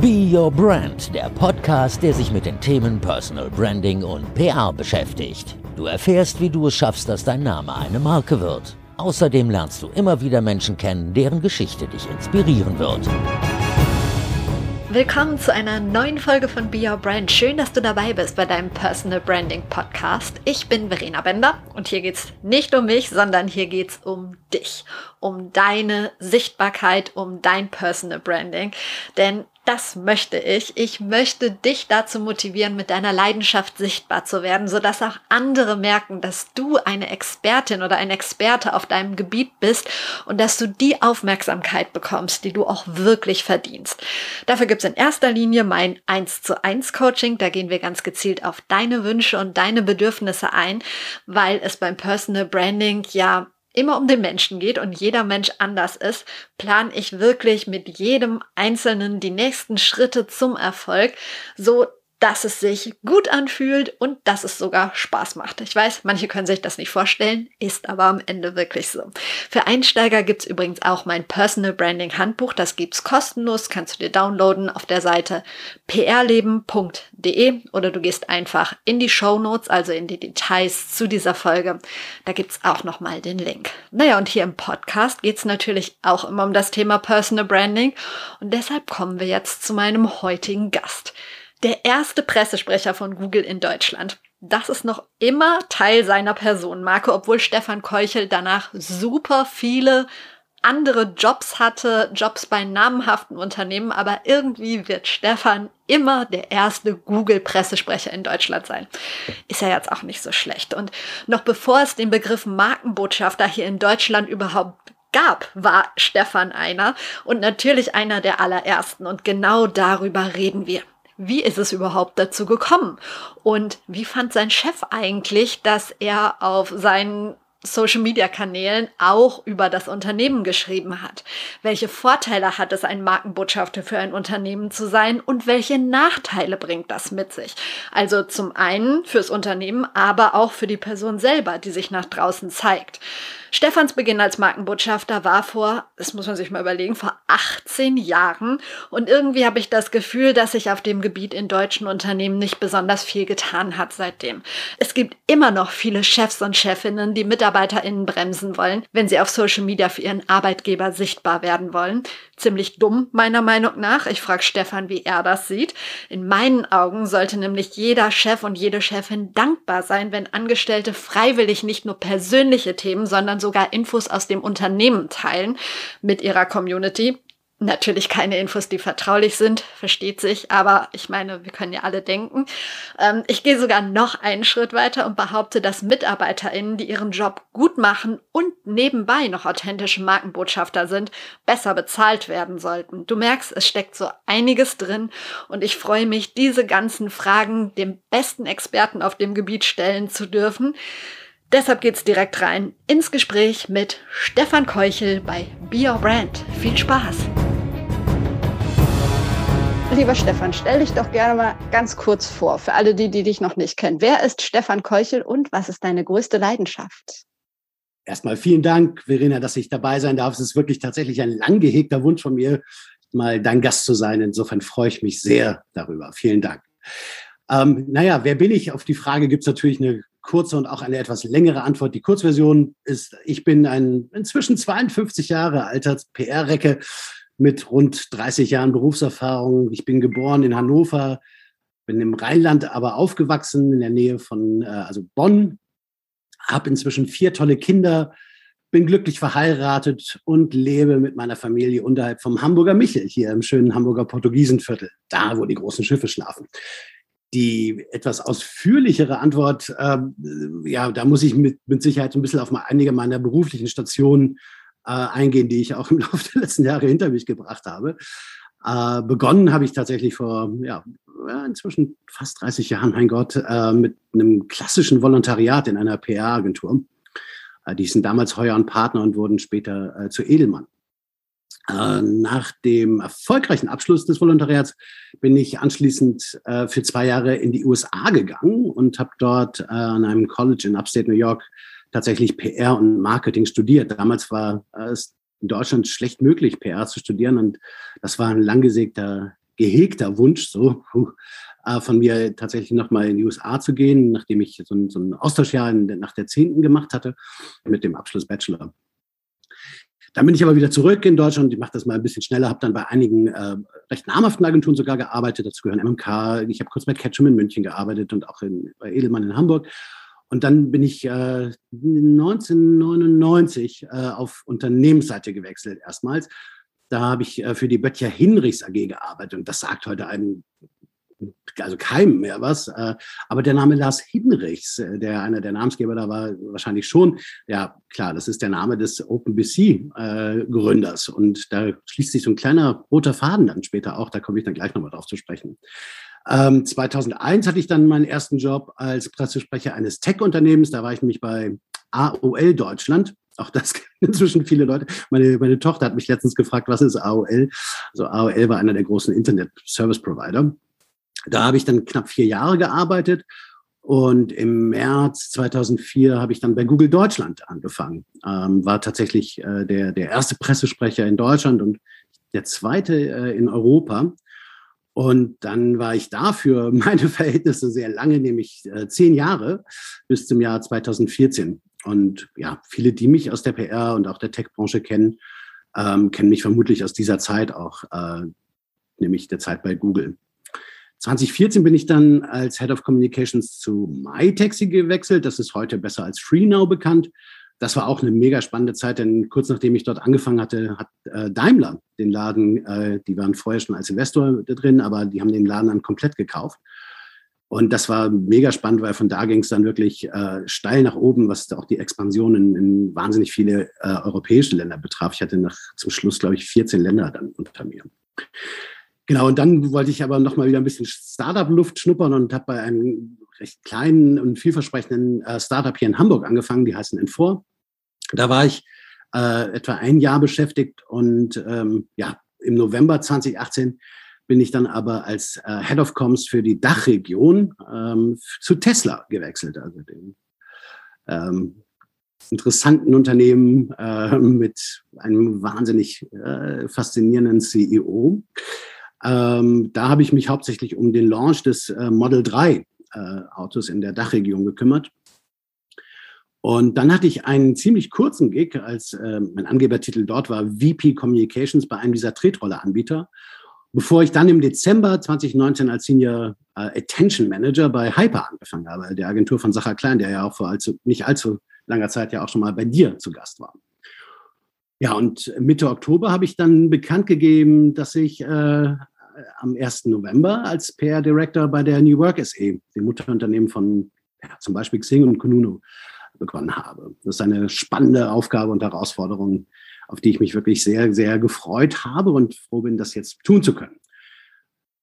Be Your Brand, der Podcast, der sich mit den Themen Personal Branding und PR beschäftigt. Du erfährst, wie du es schaffst, dass dein Name eine Marke wird. Außerdem lernst du immer wieder Menschen kennen, deren Geschichte dich inspirieren wird. Willkommen zu einer neuen Folge von Be Your Brand. Schön, dass du dabei bist bei deinem Personal Branding Podcast. Ich bin Verena Bender und hier geht es nicht um mich, sondern hier geht es um dich, um deine Sichtbarkeit, um dein Personal Branding. Denn das möchte ich. Ich möchte dich dazu motivieren, mit deiner Leidenschaft sichtbar zu werden, sodass auch andere merken, dass du eine Expertin oder ein Experte auf deinem Gebiet bist und dass du die Aufmerksamkeit bekommst, die du auch wirklich verdienst. Dafür gibt es in erster Linie mein 1 zu 1 Coaching. Da gehen wir ganz gezielt auf deine Wünsche und deine Bedürfnisse ein, weil es beim Personal Branding ja immer um den Menschen geht und jeder Mensch anders ist, plane ich wirklich mit jedem Einzelnen die nächsten Schritte zum Erfolg, so dass es sich gut anfühlt und dass es sogar Spaß macht. Ich weiß, manche können sich das nicht vorstellen, ist aber am Ende wirklich so. Für Einsteiger gibt's übrigens auch mein Personal Branding Handbuch. Das gibt's kostenlos, kannst du dir downloaden auf der Seite prleben.de oder du gehst einfach in die Show Notes, also in die Details zu dieser Folge. Da gibt's auch nochmal den Link. Naja, und hier im Podcast geht's natürlich auch immer um das Thema Personal Branding und deshalb kommen wir jetzt zu meinem heutigen Gast der erste Pressesprecher von Google in Deutschland. Das ist noch immer Teil seiner Personenmarke, obwohl Stefan Keuchel danach super viele andere Jobs hatte, Jobs bei namhaften Unternehmen, aber irgendwie wird Stefan immer der erste Google-Pressesprecher in Deutschland sein. Ist ja jetzt auch nicht so schlecht. Und noch bevor es den Begriff Markenbotschafter hier in Deutschland überhaupt gab, war Stefan einer und natürlich einer der allerersten. Und genau darüber reden wir wie ist es überhaupt dazu gekommen? Und wie fand sein Chef eigentlich, dass er auf seinen Social Media Kanälen auch über das Unternehmen geschrieben hat. Welche Vorteile hat es, ein Markenbotschafter für ein Unternehmen zu sein und welche Nachteile bringt das mit sich? Also zum einen fürs Unternehmen, aber auch für die Person selber, die sich nach draußen zeigt. Stefans Beginn als Markenbotschafter war vor, das muss man sich mal überlegen, vor 18 Jahren. Und irgendwie habe ich das Gefühl, dass sich auf dem Gebiet in deutschen Unternehmen nicht besonders viel getan hat seitdem. Es gibt immer noch viele Chefs und Chefinnen, die MitarbeiterInnen bremsen wollen, wenn sie auf Social Media für ihren Arbeitgeber sichtbar werden wollen. Ziemlich dumm, meiner Meinung nach. Ich frage Stefan, wie er das sieht. In meinen Augen sollte nämlich jeder Chef und jede Chefin dankbar sein, wenn Angestellte freiwillig nicht nur persönliche Themen, sondern sogar Infos aus dem Unternehmen teilen mit ihrer Community. Natürlich keine Infos, die vertraulich sind, versteht sich, aber ich meine, wir können ja alle denken. Ähm, ich gehe sogar noch einen Schritt weiter und behaupte, dass MitarbeiterInnen, die ihren Job gut machen und nebenbei noch authentische Markenbotschafter sind, besser bezahlt werden sollten. Du merkst, es steckt so einiges drin und ich freue mich, diese ganzen Fragen dem besten Experten auf dem Gebiet stellen zu dürfen. Deshalb geht's direkt rein ins Gespräch mit Stefan Keuchel bei Be Your Brand. Viel Spaß! Lieber Stefan, stell dich doch gerne mal ganz kurz vor, für alle die, die dich noch nicht kennen. Wer ist Stefan Keuchel und was ist deine größte Leidenschaft? Erstmal vielen Dank, Verena, dass ich dabei sein darf. Es ist wirklich tatsächlich ein lang gehegter Wunsch von mir, mal dein Gast zu sein. Insofern freue ich mich sehr darüber. Vielen Dank. Ähm, naja, wer bin ich? Auf die Frage gibt es natürlich eine kurze und auch eine etwas längere Antwort. Die Kurzversion ist, ich bin ein inzwischen 52 Jahre alter PR-Recke mit rund 30 Jahren Berufserfahrung. Ich bin geboren in Hannover, bin im Rheinland aber aufgewachsen, in der Nähe von, äh, also Bonn, habe inzwischen vier tolle Kinder, bin glücklich verheiratet und lebe mit meiner Familie unterhalb vom Hamburger Michel, hier im schönen Hamburger Portugiesenviertel, da wo die großen Schiffe schlafen die etwas ausführlichere Antwort, äh, ja, da muss ich mit, mit Sicherheit ein bisschen auf mal einige meiner beruflichen Stationen äh, eingehen, die ich auch im Laufe der letzten Jahre hinter mich gebracht habe. Äh, begonnen habe ich tatsächlich vor, ja, inzwischen fast 30 Jahren, mein Gott, äh, mit einem klassischen Volontariat in einer PR-Agentur. Äh, die sind damals Heuer und Partner und wurden später äh, zu Edelmann. Äh, nach dem erfolgreichen Abschluss des Volontariats bin ich anschließend äh, für zwei Jahre in die USA gegangen und habe dort äh, an einem College in Upstate New York tatsächlich PR und Marketing studiert. Damals war es in Deutschland schlecht möglich, PR zu studieren und das war ein langgesägter gehegter Wunsch, so äh, von mir tatsächlich nochmal in die USA zu gehen, nachdem ich so ein, so ein Austauschjahr in, nach der 10. gemacht hatte mit dem Abschluss Bachelor. Dann bin ich aber wieder zurück in Deutschland. Ich mache das mal ein bisschen schneller, habe dann bei einigen äh, recht namhaften Agenturen sogar gearbeitet. Dazu gehören MMK. Ich habe kurz bei Ketchum in München gearbeitet und auch in, bei Edelmann in Hamburg. Und dann bin ich äh, 1999 äh, auf Unternehmensseite gewechselt erstmals. Da habe ich äh, für die Böttcher Hinrichs AG gearbeitet. Und das sagt heute einem also keinem mehr was. Äh, aber der Name Lars Hinrichs, äh, der einer der Namensgeber da war, wahrscheinlich schon. Ja, klar, das ist der Name des OpenBC-Gründers. Äh, und da schließt sich so ein kleiner roter Faden dann später auch. Da komme ich dann gleich nochmal drauf zu sprechen. 2001 ähm, hatte ich dann meinen ersten Job als Pressesprecher eines Tech-Unternehmens. Da war ich nämlich bei AOL Deutschland. Auch das kennen inzwischen viele Leute. Meine, meine Tochter hat mich letztens gefragt, was ist AOL? Also AOL war einer der großen Internet-Service-Provider. Da habe ich dann knapp vier Jahre gearbeitet und im März 2004 habe ich dann bei Google Deutschland angefangen. Ähm, war tatsächlich äh, der, der erste Pressesprecher in Deutschland und der zweite äh, in Europa. Und dann war ich dafür meine Verhältnisse sehr lange, nämlich äh, zehn Jahre bis zum Jahr 2014. Und ja, viele, die mich aus der PR und auch der Tech-Branche kennen, ähm, kennen mich vermutlich aus dieser Zeit auch, äh, nämlich der Zeit bei Google. 2014 bin ich dann als Head of Communications zu MyTaxi gewechselt. Das ist heute besser als FreeNow bekannt. Das war auch eine mega spannende Zeit, denn kurz nachdem ich dort angefangen hatte, hat äh, Daimler den Laden, äh, die waren vorher schon als Investor drin, aber die haben den Laden dann komplett gekauft. Und das war mega spannend, weil von da ging es dann wirklich äh, steil nach oben, was auch die Expansion in, in wahnsinnig viele äh, europäische Länder betraf. Ich hatte nach, zum Schluss, glaube ich, 14 Länder dann unter mir. Genau, und dann wollte ich aber nochmal wieder ein bisschen Startup-Luft schnuppern und habe bei einem recht kleinen und vielversprechenden äh, Startup hier in Hamburg angefangen, die heißen Infor. Da war ich äh, etwa ein Jahr beschäftigt und ähm, ja, im November 2018 bin ich dann aber als äh, Head of Comms für die Dachregion ähm, zu Tesla gewechselt, also dem ähm, interessanten Unternehmen äh, mit einem wahnsinnig äh, faszinierenden CEO. Ähm, da habe ich mich hauptsächlich um den Launch des äh, Model 3 äh, Autos in der Dachregion gekümmert. Und dann hatte ich einen ziemlich kurzen Gig, als äh, mein Angebertitel dort war VP Communications bei einem dieser Tretroller-Anbieter, bevor ich dann im Dezember 2019 als Senior äh, Attention Manager bei Hyper angefangen habe, der Agentur von Sacher Klein, der ja auch vor allzu, nicht allzu langer Zeit ja auch schon mal bei dir zu Gast war. Ja, und Mitte Oktober habe ich dann bekannt gegeben, dass ich äh, am 1. November als PR Director bei der New Work SE, dem Mutterunternehmen von ja, zum Beispiel Xing und Kununu, begonnen habe. Das ist eine spannende Aufgabe und Herausforderung, auf die ich mich wirklich sehr, sehr gefreut habe und froh bin, das jetzt tun zu können.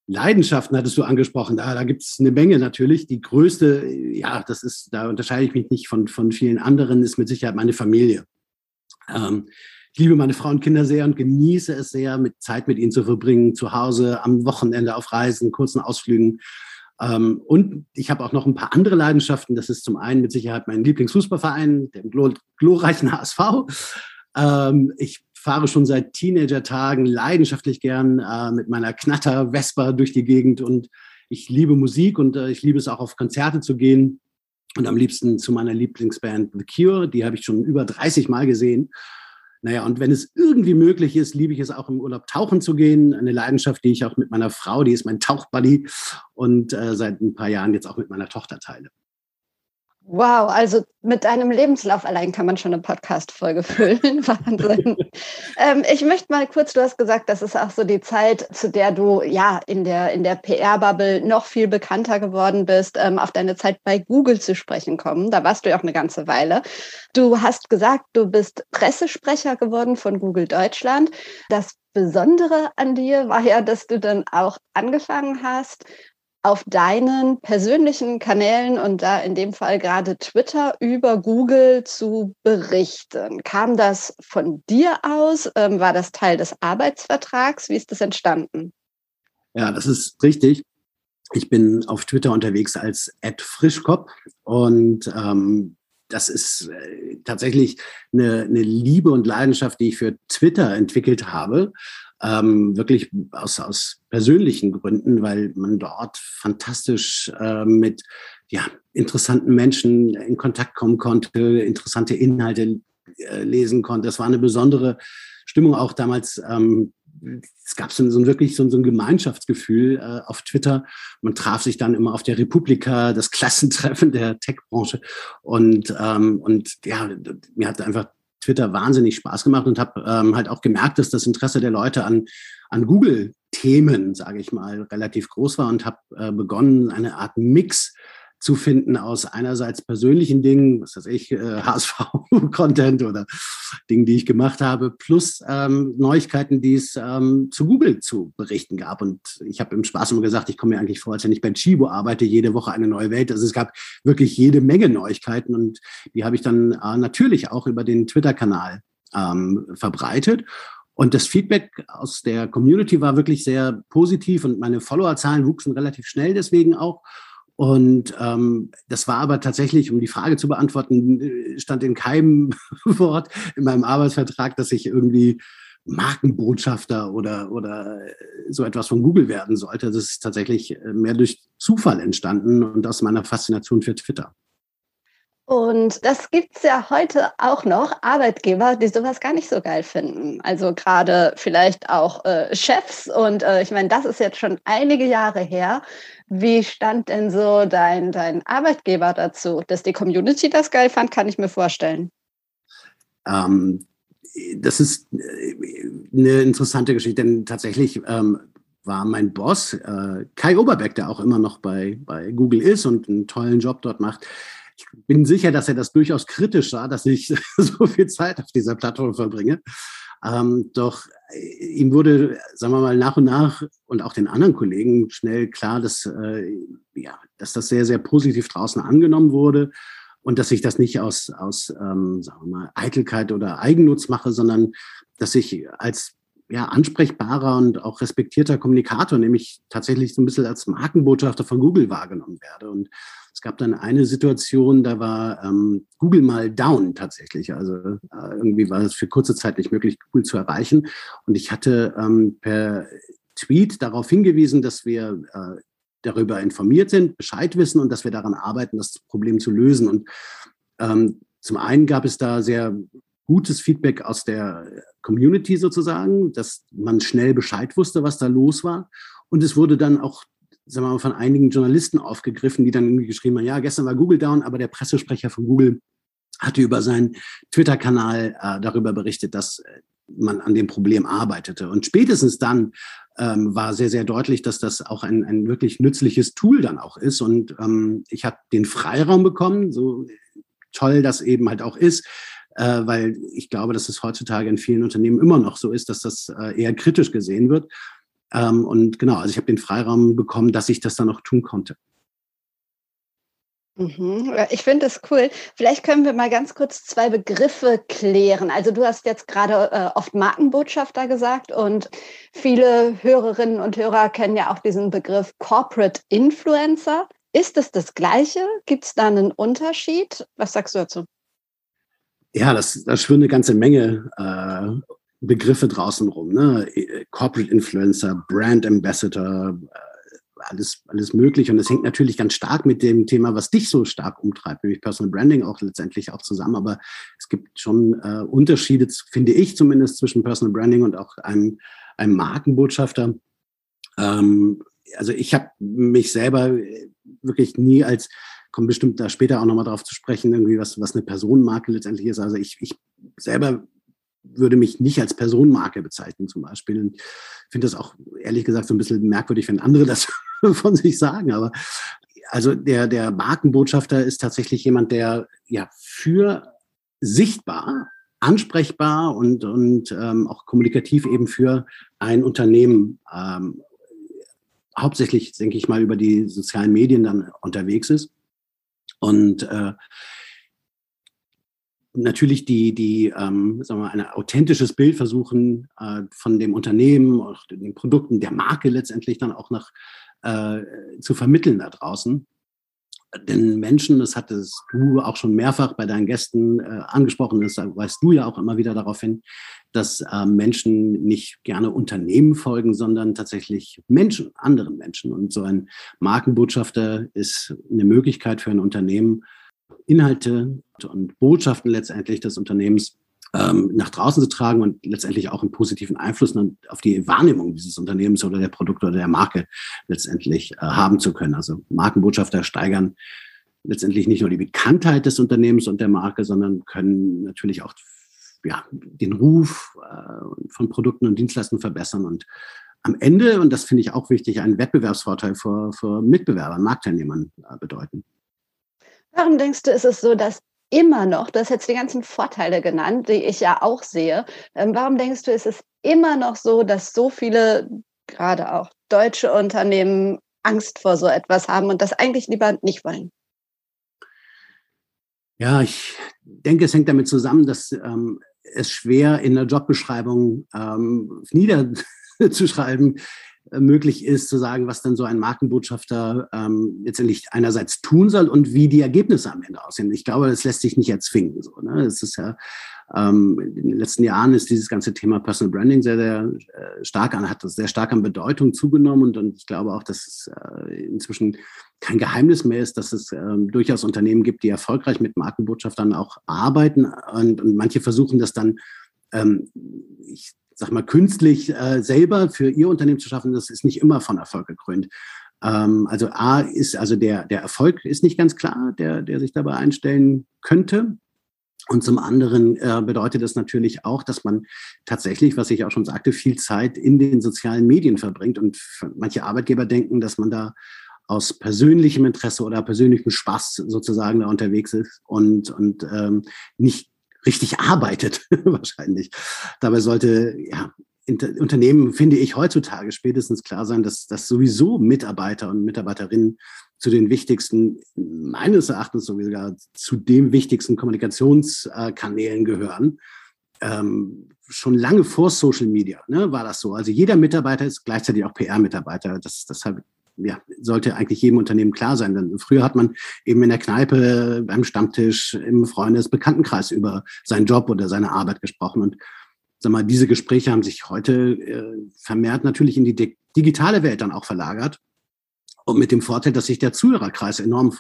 Leidenschaften hattest du angesprochen, da, da gibt es eine Menge natürlich. Die größte, ja, das ist, da unterscheide ich mich nicht von, von vielen anderen, ist mit Sicherheit meine Familie. Ähm, ich liebe meine Frau und Kinder sehr und genieße es sehr, mit Zeit mit ihnen zu verbringen, zu Hause, am Wochenende auf Reisen, kurzen Ausflügen. Ähm, und ich habe auch noch ein paar andere Leidenschaften. Das ist zum einen mit Sicherheit mein Lieblingsfußballverein, den glorreichen HSV. Ähm, ich fahre schon seit Teenager-Tagen leidenschaftlich gern äh, mit meiner Knatter Vespa durch die Gegend und ich liebe Musik und äh, ich liebe es auch auf Konzerte zu gehen und am liebsten zu meiner Lieblingsband The Cure. Die habe ich schon über 30 Mal gesehen naja, und wenn es irgendwie möglich ist, liebe ich es auch im Urlaub tauchen zu gehen. Eine Leidenschaft, die ich auch mit meiner Frau, die ist mein Tauchbuddy und äh, seit ein paar Jahren jetzt auch mit meiner Tochter teile. Wow, also mit deinem Lebenslauf allein kann man schon eine Podcast-Folge füllen. Wahnsinn. ähm, ich möchte mal kurz, du hast gesagt, das ist auch so die Zeit, zu der du ja in der, in der PR-Bubble noch viel bekannter geworden bist, ähm, auf deine Zeit bei Google zu sprechen kommen. Da warst du ja auch eine ganze Weile. Du hast gesagt, du bist Pressesprecher geworden von Google Deutschland. Das Besondere an dir war ja, dass du dann auch angefangen hast, auf deinen persönlichen Kanälen und da in dem Fall gerade Twitter über Google zu berichten. Kam das von dir aus? Ähm, war das Teil des Arbeitsvertrags? Wie ist das entstanden? Ja, das ist richtig. Ich bin auf Twitter unterwegs als Ed Frischkopf und ähm, das ist äh, tatsächlich eine, eine, Liebe und Leidenschaft, die ich für Twitter entwickelt habe. Ähm, wirklich aus, aus persönlichen Gründen, weil man dort fantastisch äh, mit ja, interessanten Menschen in Kontakt kommen konnte, interessante Inhalte äh, lesen konnte. Das war eine besondere Stimmung auch damals. Ähm, es gab so, so wirklich so, so ein Gemeinschaftsgefühl äh, auf Twitter. Man traf sich dann immer auf der Republika, das Klassentreffen der Tech-Branche. Und, ähm, und ja, mir hat einfach Twitter wahnsinnig Spaß gemacht und habe ähm, halt auch gemerkt, dass das Interesse der Leute an, an Google-Themen, sage ich mal, relativ groß war und habe äh, begonnen, eine Art Mix zu finden aus einerseits persönlichen Dingen, was weiß ich, äh, HSV-Content oder Dingen, die ich gemacht habe, plus ähm, Neuigkeiten, die es ähm, zu Google zu berichten gab. Und ich habe im Spaß immer gesagt, ich komme mir eigentlich vor, als wenn ich bei Chibo arbeite, jede Woche eine neue Welt. Also es gab wirklich jede Menge Neuigkeiten und die habe ich dann äh, natürlich auch über den Twitter-Kanal ähm, verbreitet. Und das Feedback aus der Community war wirklich sehr positiv und meine Followerzahlen wuchsen relativ schnell deswegen auch. Und ähm, das war aber tatsächlich, um die Frage zu beantworten, äh, stand in keinem Wort in meinem Arbeitsvertrag, dass ich irgendwie Markenbotschafter oder, oder so etwas von Google werden sollte. Das ist tatsächlich äh, mehr durch Zufall entstanden und aus meiner Faszination für Twitter. Und das gibt es ja heute auch noch, Arbeitgeber, die sowas gar nicht so geil finden. Also gerade vielleicht auch äh, Chefs. Und äh, ich meine, das ist jetzt schon einige Jahre her. Wie stand denn so dein, dein Arbeitgeber dazu? Dass die Community das geil fand, kann ich mir vorstellen. Ähm, das ist äh, eine interessante Geschichte, denn tatsächlich ähm, war mein Boss, äh, Kai Oberbeck, der auch immer noch bei, bei Google ist und einen tollen Job dort macht, ich bin sicher, dass er das durchaus kritisch sah, dass ich so viel Zeit auf dieser Plattform verbringe. Ähm, doch äh, ihm wurde, sagen wir mal, nach und nach und auch den anderen Kollegen schnell klar, dass, äh, ja, dass das sehr, sehr positiv draußen angenommen wurde und dass ich das nicht aus, aus ähm, sagen wir mal, Eitelkeit oder Eigennutz mache, sondern dass ich als ja, ansprechbarer und auch respektierter Kommunikator, nämlich tatsächlich so ein bisschen als Markenbotschafter von Google wahrgenommen werde. Und es gab dann eine Situation, da war ähm, Google mal down tatsächlich. Also äh, irgendwie war es für kurze Zeit nicht möglich, Google zu erreichen. Und ich hatte ähm, per Tweet darauf hingewiesen, dass wir äh, darüber informiert sind, Bescheid wissen und dass wir daran arbeiten, das Problem zu lösen. Und ähm, zum einen gab es da sehr gutes Feedback aus der Community sozusagen, dass man schnell Bescheid wusste, was da los war. Und es wurde dann auch sagen wir mal, von einigen Journalisten aufgegriffen, die dann irgendwie geschrieben haben, ja, gestern war Google down, aber der Pressesprecher von Google hatte über seinen Twitter-Kanal äh, darüber berichtet, dass äh, man an dem Problem arbeitete. Und spätestens dann ähm, war sehr, sehr deutlich, dass das auch ein, ein wirklich nützliches Tool dann auch ist. Und ähm, ich habe den Freiraum bekommen, so toll das eben halt auch ist, äh, weil ich glaube, dass es heutzutage in vielen Unternehmen immer noch so ist, dass das äh, eher kritisch gesehen wird. Ähm, und genau, also ich habe den Freiraum bekommen, dass ich das dann auch tun konnte. Mhm. Ich finde das cool. Vielleicht können wir mal ganz kurz zwei Begriffe klären. Also du hast jetzt gerade äh, oft Markenbotschafter gesagt und viele Hörerinnen und Hörer kennen ja auch diesen Begriff Corporate Influencer. Ist es das Gleiche? Gibt es da einen Unterschied? Was sagst du dazu? Ja, das, das schwirrt eine ganze Menge äh, Begriffe draußen rum. Ne? Corporate Influencer, Brand Ambassador, äh, alles, alles möglich. Und es hängt natürlich ganz stark mit dem Thema, was dich so stark umtreibt, nämlich Personal Branding auch letztendlich auch zusammen. Aber es gibt schon äh, Unterschiede, finde ich zumindest, zwischen Personal Branding und auch einem, einem Markenbotschafter. Ähm, also ich habe mich selber wirklich nie als, komme bestimmt da später auch nochmal drauf zu sprechen, irgendwie was, was eine Personenmarke letztendlich ist. Also ich, ich selber würde mich nicht als Personenmarke bezeichnen zum Beispiel. Und finde das auch ehrlich gesagt so ein bisschen merkwürdig, wenn andere das von sich sagen. Aber also der, der Markenbotschafter ist tatsächlich jemand, der ja für sichtbar, ansprechbar und, und ähm, auch kommunikativ eben für ein Unternehmen ähm, hauptsächlich, denke ich mal, über die sozialen Medien dann unterwegs ist. Und äh, natürlich die, die ähm, sagen wir mal, ein authentisches Bild versuchen äh, von dem Unternehmen, auch den Produkten, der Marke letztendlich dann auch noch äh, zu vermitteln da draußen. Den Menschen, das hattest du auch schon mehrfach bei deinen Gästen äh, angesprochen, das weißt du ja auch immer wieder darauf hin, dass äh, Menschen nicht gerne Unternehmen folgen, sondern tatsächlich Menschen, anderen Menschen. Und so ein Markenbotschafter ist eine Möglichkeit für ein Unternehmen, Inhalte und Botschaften letztendlich des Unternehmens ähm, nach draußen zu tragen und letztendlich auch einen positiven Einfluss auf die Wahrnehmung dieses Unternehmens oder der Produkte oder der Marke letztendlich äh, haben zu können. Also Markenbotschafter steigern letztendlich nicht nur die Bekanntheit des Unternehmens und der Marke, sondern können natürlich auch ja, den Ruf äh, von Produkten und Dienstleistungen verbessern und am Ende, und das finde ich auch wichtig, einen Wettbewerbsvorteil vor, vor Mitbewerbern, Marktteilnehmern äh, bedeuten. Warum denkst du, ist es so, dass immer noch, du hast jetzt die ganzen Vorteile genannt, die ich ja auch sehe, ähm, warum denkst du, ist es immer noch so, dass so viele, gerade auch deutsche Unternehmen, Angst vor so etwas haben und das eigentlich lieber nicht wollen? Ja, ich denke, es hängt damit zusammen, dass ähm, es schwer in der Jobbeschreibung ähm, niederzuschreiben möglich ist, zu sagen, was dann so ein Markenbotschafter ähm, letztendlich einerseits tun soll und wie die Ergebnisse am Ende aussehen. Ich glaube, das lässt sich nicht erzwingen. So, ne? Das ist ja ähm, in den letzten Jahren ist dieses ganze Thema Personal Branding sehr, sehr äh, stark an, hat das sehr stark an Bedeutung zugenommen und, und ich glaube auch, dass es äh, inzwischen kein Geheimnis mehr ist, dass es ähm, durchaus Unternehmen gibt, die erfolgreich mit Markenbotschaftern auch arbeiten und, und manche versuchen das dann ähm, ich sag mal, künstlich äh, selber für ihr Unternehmen zu schaffen, das ist nicht immer von Erfolg gekrönt. Ähm, also A ist, also der, der Erfolg ist nicht ganz klar, der, der sich dabei einstellen könnte. Und zum anderen äh, bedeutet das natürlich auch, dass man tatsächlich, was ich auch schon sagte, viel Zeit in den sozialen Medien verbringt. Und manche Arbeitgeber denken, dass man da aus persönlichem Interesse oder persönlichem Spaß sozusagen da unterwegs ist und, und ähm, nicht richtig arbeitet, wahrscheinlich. Dabei sollte ja, Unternehmen, finde ich, heutzutage spätestens klar sein, dass, dass sowieso Mitarbeiter und Mitarbeiterinnen zu den wichtigsten, meines Erachtens sogar zu den wichtigsten Kommunikationskanälen gehören. Ähm, schon lange vor Social Media ne, war das so. Also jeder Mitarbeiter ist gleichzeitig auch PR-Mitarbeiter. Das, das ja, sollte eigentlich jedem Unternehmen klar sein. Denn früher hat man eben in der Kneipe, beim Stammtisch, im Freundes-, Bekanntenkreis über seinen Job oder seine Arbeit gesprochen. Und sag mal, diese Gespräche haben sich heute äh, vermehrt natürlich in die digitale Welt dann auch verlagert. Und mit dem Vorteil, dass sich der Zuhörerkreis enorm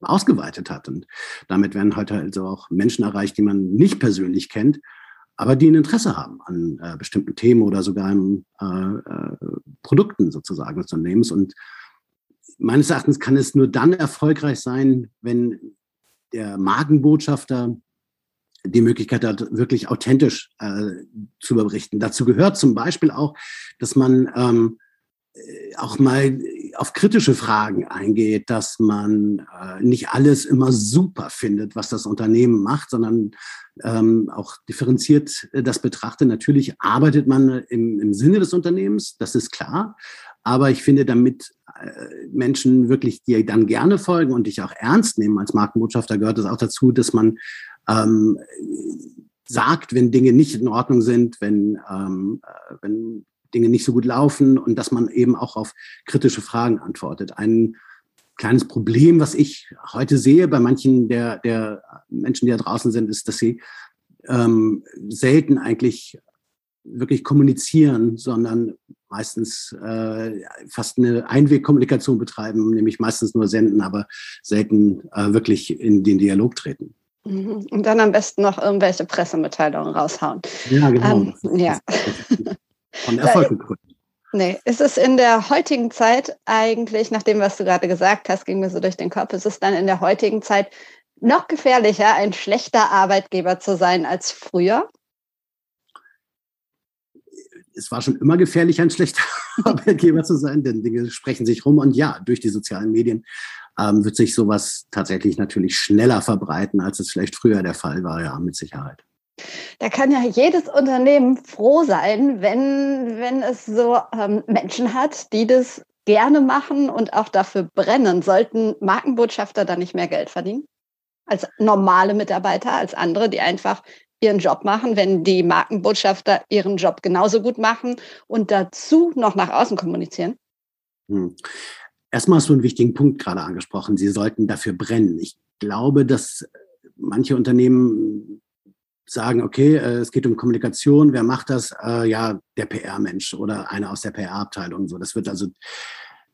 ausgeweitet hat. Und damit werden heute also auch Menschen erreicht, die man nicht persönlich kennt, aber die ein Interesse haben an äh, bestimmten Themen oder sogar an äh, äh, Produkten sozusagen des Unternehmens. Und meines Erachtens kann es nur dann erfolgreich sein, wenn der Markenbotschafter die Möglichkeit hat, wirklich authentisch äh, zu berichten. Dazu gehört zum Beispiel auch, dass man ähm, äh, auch mal auf kritische Fragen eingeht, dass man äh, nicht alles immer super findet, was das Unternehmen macht, sondern ähm, auch differenziert äh, das betrachtet. Natürlich arbeitet man im, im Sinne des Unternehmens, das ist klar. Aber ich finde, damit äh, Menschen wirklich dir dann gerne folgen und dich auch ernst nehmen als Markenbotschafter, gehört es auch dazu, dass man ähm, sagt, wenn Dinge nicht in Ordnung sind, wenn, ähm, äh, wenn Dinge nicht so gut laufen und dass man eben auch auf kritische Fragen antwortet. Ein kleines Problem, was ich heute sehe bei manchen der, der Menschen, die da draußen sind, ist, dass sie ähm, selten eigentlich wirklich kommunizieren, sondern meistens äh, fast eine Einwegkommunikation betreiben, nämlich meistens nur senden, aber selten äh, wirklich in den Dialog treten. Mhm. Und dann am besten noch irgendwelche Pressemitteilungen raushauen. Ja, genau. Ähm, ja. Von Erfolg gekrönt. Nee, ist es in der heutigen Zeit eigentlich, nach dem, was du gerade gesagt hast, ging mir so durch den Kopf, ist es dann in der heutigen Zeit noch gefährlicher, ein schlechter Arbeitgeber zu sein als früher? Es war schon immer gefährlich, ein schlechter Arbeitgeber zu sein, denn Dinge sprechen sich rum. Und ja, durch die sozialen Medien ähm, wird sich sowas tatsächlich natürlich schneller verbreiten, als es vielleicht früher der Fall war, ja, mit Sicherheit. Da kann ja jedes Unternehmen froh sein, wenn, wenn es so ähm, Menschen hat, die das gerne machen und auch dafür brennen. Sollten Markenbotschafter dann nicht mehr Geld verdienen? Als normale Mitarbeiter, als andere, die einfach ihren Job machen, wenn die Markenbotschafter ihren Job genauso gut machen und dazu noch nach außen kommunizieren? Hm. erstmal hast du einen wichtigen Punkt gerade angesprochen. Sie sollten dafür brennen. Ich glaube, dass manche Unternehmen sagen, okay, äh, es geht um Kommunikation, wer macht das? Äh, ja, der PR-Mensch oder einer aus der PR-Abteilung. So, das wird also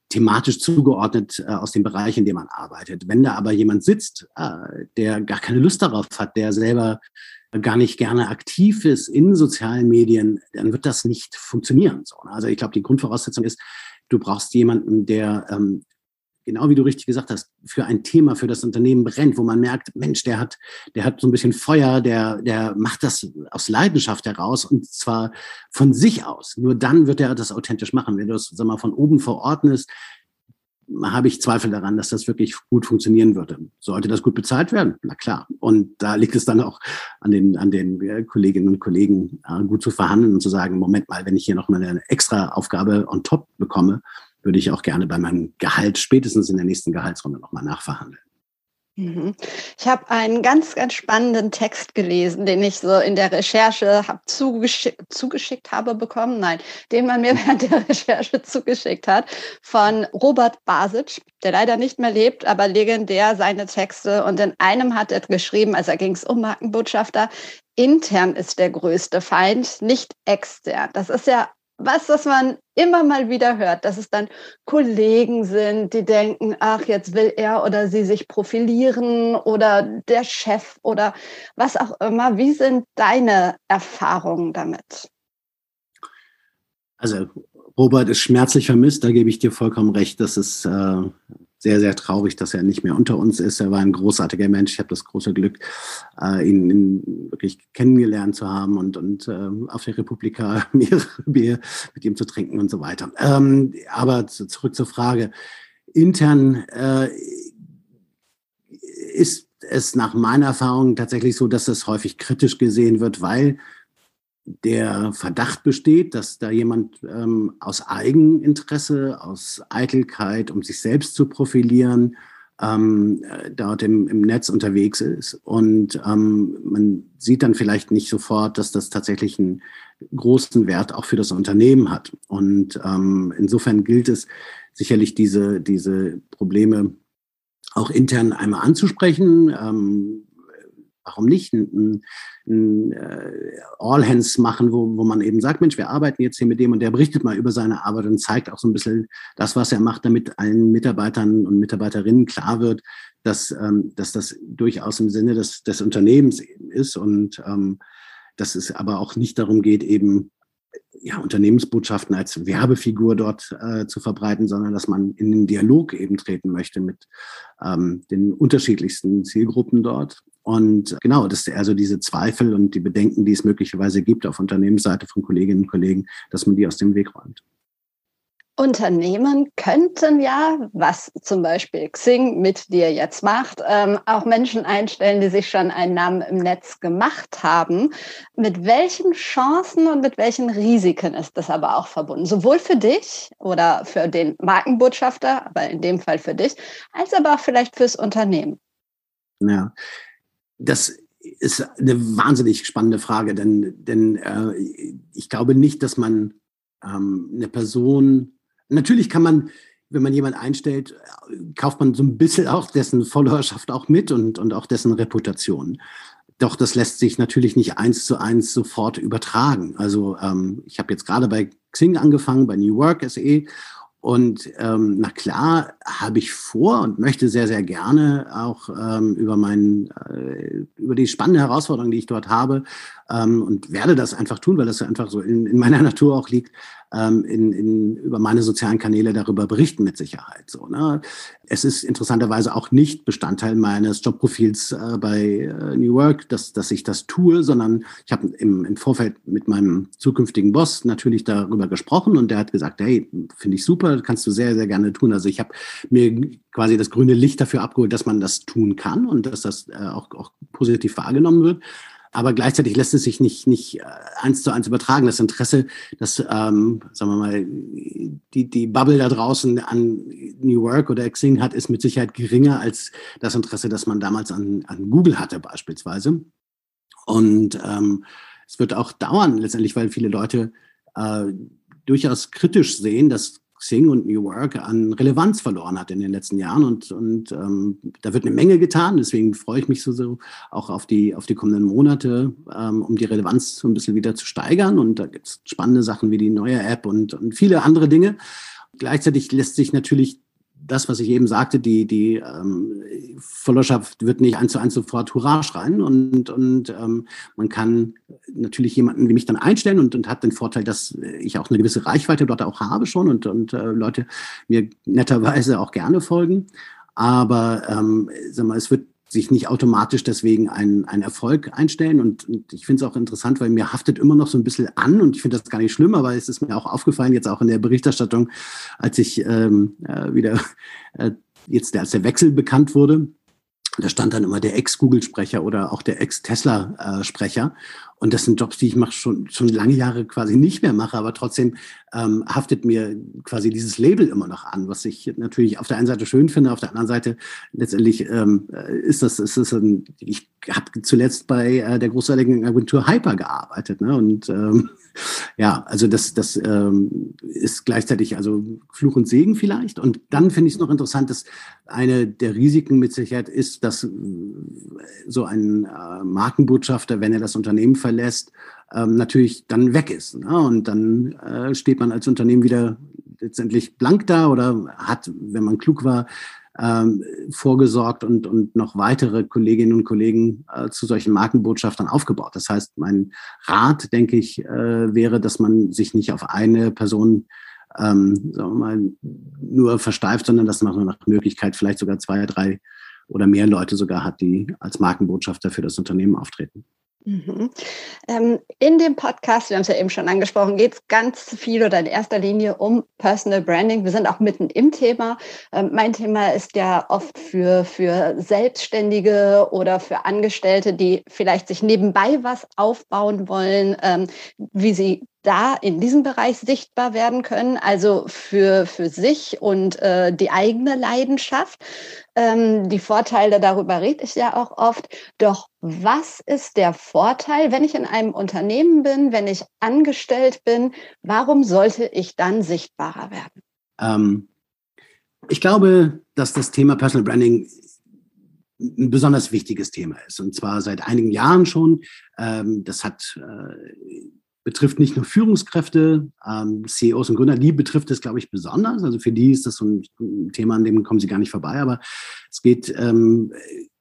thematisch zugeordnet äh, aus dem Bereich, in dem man arbeitet. Wenn da aber jemand sitzt, der gar keine Lust darauf hat, der selber gar nicht gerne aktiv ist in sozialen Medien, dann wird das nicht funktionieren. Ne? Also ich glaube, die Grundvoraussetzung ist, du brauchst jemanden, der ähm, genau wie du richtig gesagt hast, für ein Thema, für das Unternehmen brennt, wo man merkt, Mensch, der hat, der hat so ein bisschen Feuer, der, der macht das aus Leidenschaft heraus und zwar von sich aus. Nur dann wird er das authentisch machen. Wenn du es, sag mal, von oben verordnest, habe ich Zweifel daran, dass das wirklich gut funktionieren würde. Sollte das gut bezahlt werden? Na klar. Und da liegt es dann auch an den, an den äh, Kolleginnen und Kollegen, äh, gut zu verhandeln und zu sagen, Moment mal, wenn ich hier noch mal eine extra Aufgabe on top bekomme, würde ich auch gerne bei meinem Gehalt spätestens in der nächsten Gehaltsrunde nochmal nachverhandeln. Mhm. Ich habe einen ganz, ganz spannenden Text gelesen, den ich so in der Recherche hab zugesch zugeschickt habe bekommen, nein, den man mir während der Recherche zugeschickt hat, von Robert Basic, der leider nicht mehr lebt, aber legendär seine Texte. Und in einem hat er geschrieben, also ging es um Markenbotschafter, intern ist der größte Feind, nicht extern. Das ist ja was, was man immer mal wieder hört, dass es dann Kollegen sind, die denken, ach, jetzt will er oder sie sich profilieren oder der Chef oder was auch immer. Wie sind deine Erfahrungen damit? Also Robert ist schmerzlich vermisst, da gebe ich dir vollkommen recht. Das ist äh, sehr, sehr traurig, dass er nicht mehr unter uns ist. Er war ein großartiger Mensch. Ich habe das große Glück, äh, ihn, ihn, wirklich kennengelernt zu haben und, und äh, auf der Republika mehrere Bier mit ihm zu trinken und so weiter. Ähm, aber zu, zurück zur Frage. Intern äh, ist es nach meiner Erfahrung tatsächlich so, dass es häufig kritisch gesehen wird, weil der Verdacht besteht, dass da jemand ähm, aus Eigeninteresse, aus Eitelkeit, um sich selbst zu profilieren, ähm, äh, dort im, im, Netz unterwegs ist. Und ähm, man sieht dann vielleicht nicht sofort, dass das tatsächlich einen großen Wert auch für das Unternehmen hat. Und ähm, insofern gilt es sicherlich, diese, diese Probleme auch intern einmal anzusprechen. Ähm, warum nicht ein, ein, äh, All Hands machen, wo, wo man eben sagt, Mensch, wir arbeiten jetzt hier mit dem und der berichtet mal über seine Arbeit und zeigt auch so ein bisschen das, was er macht, damit allen Mitarbeitern und Mitarbeiterinnen klar wird, dass, ähm, dass das durchaus im Sinne des, des Unternehmens ist und ähm, dass es aber auch nicht darum geht, eben ja, Unternehmensbotschaften als Werbefigur dort äh, zu verbreiten, sondern dass man in den Dialog eben treten möchte mit ähm, den unterschiedlichsten Zielgruppen dort. Und genau, dass also diese Zweifel und die Bedenken, die es möglicherweise gibt auf Unternehmensseite von Kolleginnen und Kollegen, dass man die aus dem Weg räumt. Unternehmen könnten ja, was zum Beispiel Xing mit dir jetzt macht, ähm, auch Menschen einstellen, die sich schon einen Namen im Netz gemacht haben. Mit welchen Chancen und mit welchen Risiken ist das aber auch verbunden? Sowohl für dich oder für den Markenbotschafter, aber in dem Fall für dich, als aber auch vielleicht fürs Unternehmen. Ja, das ist eine wahnsinnig spannende Frage, denn, denn äh, ich glaube nicht, dass man ähm, eine Person Natürlich kann man, wenn man jemanden einstellt, kauft man so ein bisschen auch dessen Followerschaft auch mit und, und auch dessen Reputation. Doch das lässt sich natürlich nicht eins zu eins sofort übertragen. Also ähm, ich habe jetzt gerade bei Xing angefangen, bei New Work SE und ähm, na klar, habe ich vor und möchte sehr, sehr gerne auch ähm, über meinen, äh, über die spannende Herausforderung, die ich dort habe, ähm, und werde das einfach tun, weil das einfach so in, in meiner Natur auch liegt, ähm, in, in, über meine sozialen Kanäle darüber berichten mit Sicherheit. So, ne? Es ist interessanterweise auch nicht Bestandteil meines Jobprofils äh, bei äh, New Work, dass, dass ich das tue, sondern ich habe im, im Vorfeld mit meinem zukünftigen Boss natürlich darüber gesprochen und der hat gesagt, hey, finde ich super, kannst du sehr, sehr gerne tun. Also ich habe mir quasi das grüne Licht dafür abgeholt, dass man das tun kann und dass das äh, auch, auch positiv wahrgenommen wird. Aber gleichzeitig lässt es sich nicht, nicht äh, eins zu eins übertragen. Das Interesse, das, ähm, sagen wir mal, die, die Bubble da draußen an New Work oder Xing hat, ist mit Sicherheit geringer als das Interesse, das man damals an, an Google hatte beispielsweise. Und ähm, es wird auch dauern letztendlich, weil viele Leute äh, durchaus kritisch sehen, dass Xing und New Work an Relevanz verloren hat in den letzten Jahren. Und, und ähm, da wird eine Menge getan. Deswegen freue ich mich so, so auch auf die, auf die kommenden Monate, ähm, um die Relevanz so ein bisschen wieder zu steigern. Und da gibt es spannende Sachen wie die neue App und, und viele andere Dinge. Gleichzeitig lässt sich natürlich das, was ich eben sagte, die, die ähm, Followerschaft wird nicht eins zu eins sofort Hurra schreien und, und ähm, man kann natürlich jemanden wie mich dann einstellen und, und hat den Vorteil, dass ich auch eine gewisse Reichweite dort auch habe schon und, und äh, Leute mir netterweise auch gerne folgen. Aber ähm, sag mal, es wird sich nicht automatisch deswegen ein, ein Erfolg einstellen. Und, und ich finde es auch interessant, weil mir haftet immer noch so ein bisschen an und ich finde das gar nicht schlimm, aber es ist mir auch aufgefallen, jetzt auch in der Berichterstattung, als ich ähm, äh, wieder äh, jetzt als der Wechsel bekannt wurde, da stand dann immer der Ex-Google-Sprecher oder auch der Ex-Tesla-Sprecher. Und das sind Jobs, die ich mache schon, schon lange Jahre quasi nicht mehr mache, aber trotzdem ähm, haftet mir quasi dieses Label immer noch an, was ich natürlich auf der einen Seite schön finde, auf der anderen Seite letztendlich ähm, ist das, ist das ein, ich habe zuletzt bei äh, der großartigen Agentur Hyper gearbeitet. Ne? Und ähm, ja, also das, das ähm, ist gleichzeitig also Fluch und Segen vielleicht. Und dann finde ich es noch interessant, dass eine der Risiken mit Sicherheit ist, dass äh, so ein äh, Markenbotschafter, wenn er das Unternehmen verlässt, ähm, natürlich dann weg ist. Ne? Und dann äh, steht man als Unternehmen wieder letztendlich blank da oder hat, wenn man klug war, ähm, vorgesorgt und, und noch weitere Kolleginnen und Kollegen äh, zu solchen Markenbotschaftern aufgebaut. Das heißt, mein Rat, denke ich, äh, wäre, dass man sich nicht auf eine Person ähm, sagen wir mal, nur versteift, sondern dass man nach Möglichkeit vielleicht sogar zwei, drei oder mehr Leute sogar hat, die als Markenbotschafter für das Unternehmen auftreten. Mhm. Ähm, in dem Podcast, wir haben es ja eben schon angesprochen, geht es ganz viel oder in erster Linie um Personal Branding. Wir sind auch mitten im Thema. Ähm, mein Thema ist ja oft für, für Selbstständige oder für Angestellte, die vielleicht sich nebenbei was aufbauen wollen, ähm, wie sie da in diesem Bereich sichtbar werden können, also für, für sich und äh, die eigene Leidenschaft. Ähm, die Vorteile, darüber rede ich ja auch oft. Doch was ist der Vorteil, wenn ich in einem Unternehmen bin, wenn ich angestellt bin? Warum sollte ich dann sichtbarer werden? Ähm, ich glaube, dass das Thema Personal Branding ein besonders wichtiges Thema ist. Und zwar seit einigen Jahren schon. Ähm, das hat äh, betrifft nicht nur Führungskräfte, ähm, CEOs und Gründer, die betrifft es, glaube ich, besonders. Also für die ist das so ein Thema, an dem kommen sie gar nicht vorbei. Aber es geht ähm,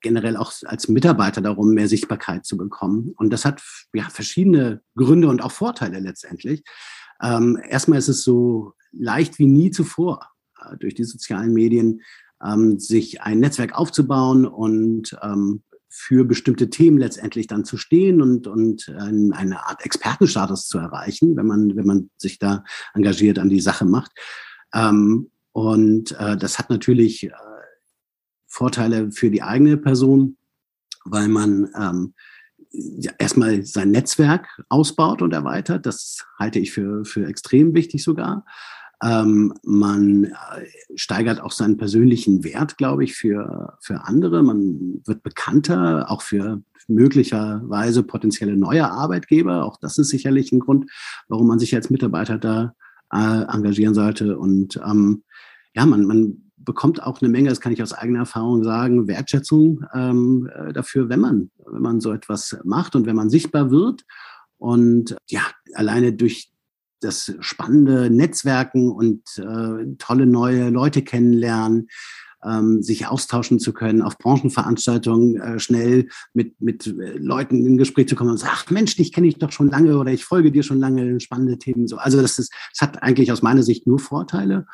generell auch als Mitarbeiter darum, mehr Sichtbarkeit zu bekommen. Und das hat ja verschiedene Gründe und auch Vorteile letztendlich. Ähm, erstmal ist es so leicht wie nie zuvor, äh, durch die sozialen Medien ähm, sich ein Netzwerk aufzubauen und ähm, für bestimmte Themen letztendlich dann zu stehen und, und eine Art Expertenstatus zu erreichen, wenn man, wenn man sich da engagiert an die Sache macht. Ähm, und äh, das hat natürlich äh, Vorteile für die eigene Person, weil man ähm, ja, erstmal sein Netzwerk ausbaut und erweitert. Das halte ich für, für extrem wichtig sogar. Ähm, man äh, steigert auch seinen persönlichen Wert, glaube ich, für, für andere. Man wird bekannter, auch für möglicherweise potenzielle neue Arbeitgeber. Auch das ist sicherlich ein Grund, warum man sich als Mitarbeiter da äh, engagieren sollte. Und ähm, ja, man, man bekommt auch eine Menge, das kann ich aus eigener Erfahrung sagen, Wertschätzung ähm, äh, dafür, wenn man, wenn man so etwas macht und wenn man sichtbar wird. Und ja, alleine durch das spannende Netzwerken und äh, tolle neue Leute kennenlernen, ähm, sich austauschen zu können, auf Branchenveranstaltungen äh, schnell mit, mit äh, Leuten in Gespräch zu kommen und sagen, ach Mensch, dich kenne ich doch schon lange oder ich folge dir schon lange, spannende Themen. So. Also das, ist, das hat eigentlich aus meiner Sicht nur Vorteile.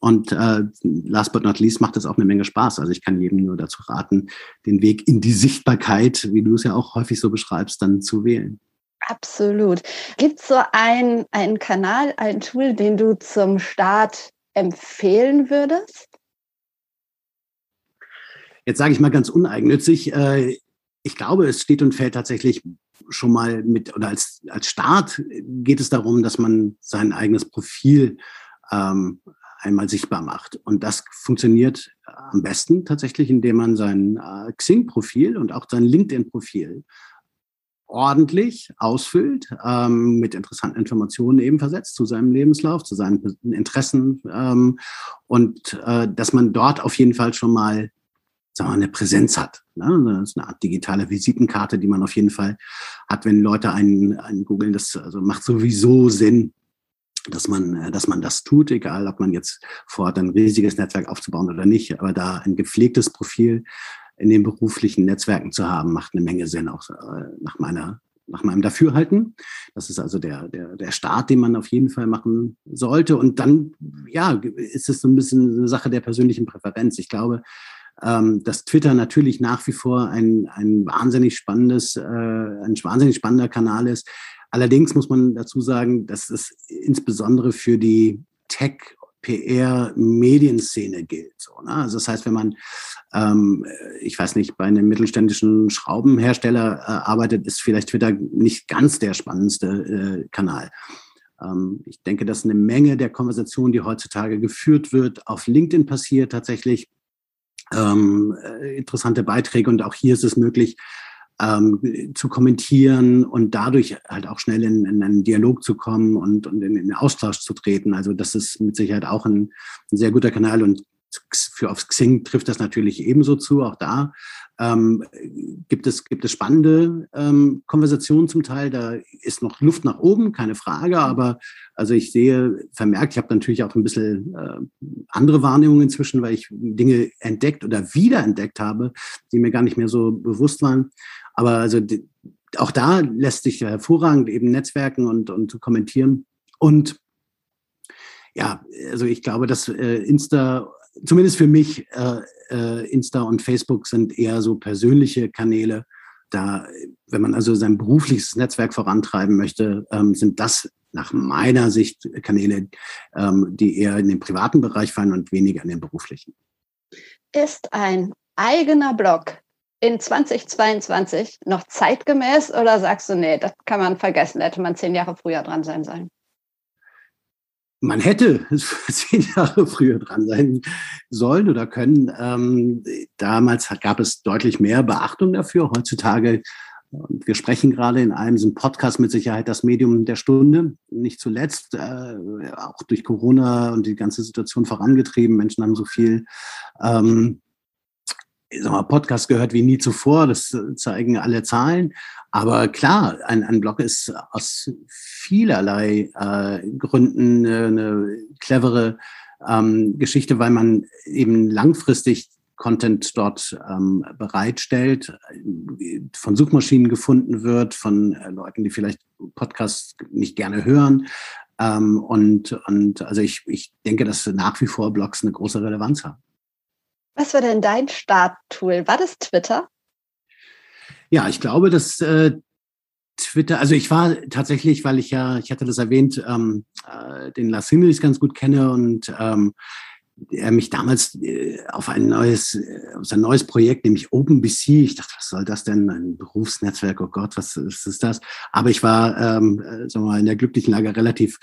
Und äh, last but not least macht es auch eine Menge Spaß. Also ich kann jedem nur dazu raten, den Weg in die Sichtbarkeit, wie du es ja auch häufig so beschreibst, dann zu wählen. Absolut. Gibt es so ein, einen Kanal, ein Tool, den du zum Start empfehlen würdest? Jetzt sage ich mal ganz uneigennützig, äh, ich glaube, es steht und fällt tatsächlich schon mal mit, oder als, als Start geht es darum, dass man sein eigenes Profil ähm, einmal sichtbar macht. Und das funktioniert am besten tatsächlich, indem man sein äh, Xing-Profil und auch sein LinkedIn-Profil ordentlich ausfüllt, ähm, mit interessanten Informationen eben versetzt zu seinem Lebenslauf, zu seinen Interessen ähm, und äh, dass man dort auf jeden Fall schon mal sagen wir, eine Präsenz hat. Ne? Das ist eine Art digitale Visitenkarte, die man auf jeden Fall hat, wenn Leute einen, einen googeln. Das also macht sowieso Sinn, dass man, äh, dass man das tut, egal ob man jetzt vorhat, ein riesiges Netzwerk aufzubauen oder nicht. Aber da ein gepflegtes Profil in den beruflichen Netzwerken zu haben, macht eine Menge Sinn, auch äh, nach meiner nach meinem Dafürhalten. Das ist also der, der, der Start, den man auf jeden Fall machen sollte. Und dann, ja, ist es so ein bisschen eine Sache der persönlichen Präferenz. Ich glaube, ähm, dass Twitter natürlich nach wie vor ein, ein wahnsinnig spannendes, äh, ein wahnsinnig spannender Kanal ist. Allerdings muss man dazu sagen, dass es insbesondere für die Tech PR-Medienszene gilt. So, ne? Also das heißt, wenn man, ähm, ich weiß nicht, bei einem mittelständischen Schraubenhersteller äh, arbeitet, ist vielleicht Twitter nicht ganz der spannendste äh, Kanal. Ähm, ich denke, dass eine Menge der Konversation, die heutzutage geführt wird, auf LinkedIn passiert tatsächlich. Ähm, äh, interessante Beiträge und auch hier ist es möglich, ähm, zu kommentieren und dadurch halt auch schnell in, in einen Dialog zu kommen und, und in, in den Austausch zu treten. Also das ist mit Sicherheit auch ein, ein sehr guter Kanal und für aufs Xing trifft das natürlich ebenso zu. Auch da ähm, gibt, es, gibt es spannende ähm, Konversationen zum Teil. Da ist noch Luft nach oben, keine Frage. Aber also ich sehe vermerkt, ich habe natürlich auch ein bisschen äh, andere Wahrnehmungen inzwischen, weil ich Dinge entdeckt oder wiederentdeckt habe, die mir gar nicht mehr so bewusst waren. Aber also die, auch da lässt sich hervorragend eben netzwerken und, und kommentieren. Und ja, also ich glaube, dass äh, Insta, zumindest für mich, äh, äh, Insta und Facebook sind eher so persönliche Kanäle. Da, wenn man also sein berufliches Netzwerk vorantreiben möchte, ähm, sind das nach meiner Sicht Kanäle, ähm, die eher in den privaten Bereich fallen und weniger in den beruflichen. Ist ein eigener Blog in 2022 noch zeitgemäß oder sagst du, nee, das kann man vergessen, hätte man zehn Jahre früher dran sein sollen? Man hätte zehn Jahre früher dran sein sollen oder können. Ähm, damals gab es deutlich mehr Beachtung dafür. Heutzutage, wir sprechen gerade in einem so Podcast mit Sicherheit das Medium der Stunde. Nicht zuletzt, äh, auch durch Corona und die ganze Situation vorangetrieben. Menschen haben so viel ähm, sag mal, Podcast gehört wie nie zuvor, das zeigen alle Zahlen. Aber klar, ein, ein Blog ist aus vielerlei äh, Gründen eine, eine clevere ähm, Geschichte, weil man eben langfristig Content dort ähm, bereitstellt, von Suchmaschinen gefunden wird, von äh, Leuten, die vielleicht Podcasts nicht gerne hören. Ähm, und, und also ich, ich denke, dass nach wie vor Blogs eine große Relevanz haben. Was war denn dein Starttool? War das Twitter? Ja, ich glaube, dass äh, Twitter, also ich war tatsächlich, weil ich ja, ich hatte das erwähnt, ähm, äh, den Lars Himmels ganz gut kenne und ähm, er mich damals äh, auf ein neues, äh, auf sein neues Projekt, nämlich OpenBC, ich dachte, was soll das denn? Ein Berufsnetzwerk, oh Gott, was, was ist das? Aber ich war, ähm, äh, sagen wir mal, in der glücklichen Lage relativ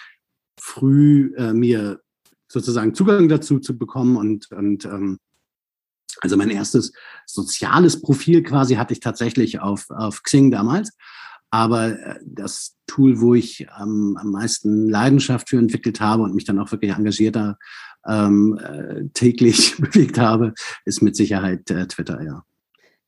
früh äh, mir sozusagen Zugang dazu zu bekommen und, und ähm, also mein erstes soziales Profil quasi hatte ich tatsächlich auf, auf Xing damals. Aber äh, das Tool, wo ich ähm, am meisten Leidenschaft für entwickelt habe und mich dann auch wirklich engagierter ähm, äh, täglich bewegt habe, ist mit Sicherheit äh, Twitter, ja.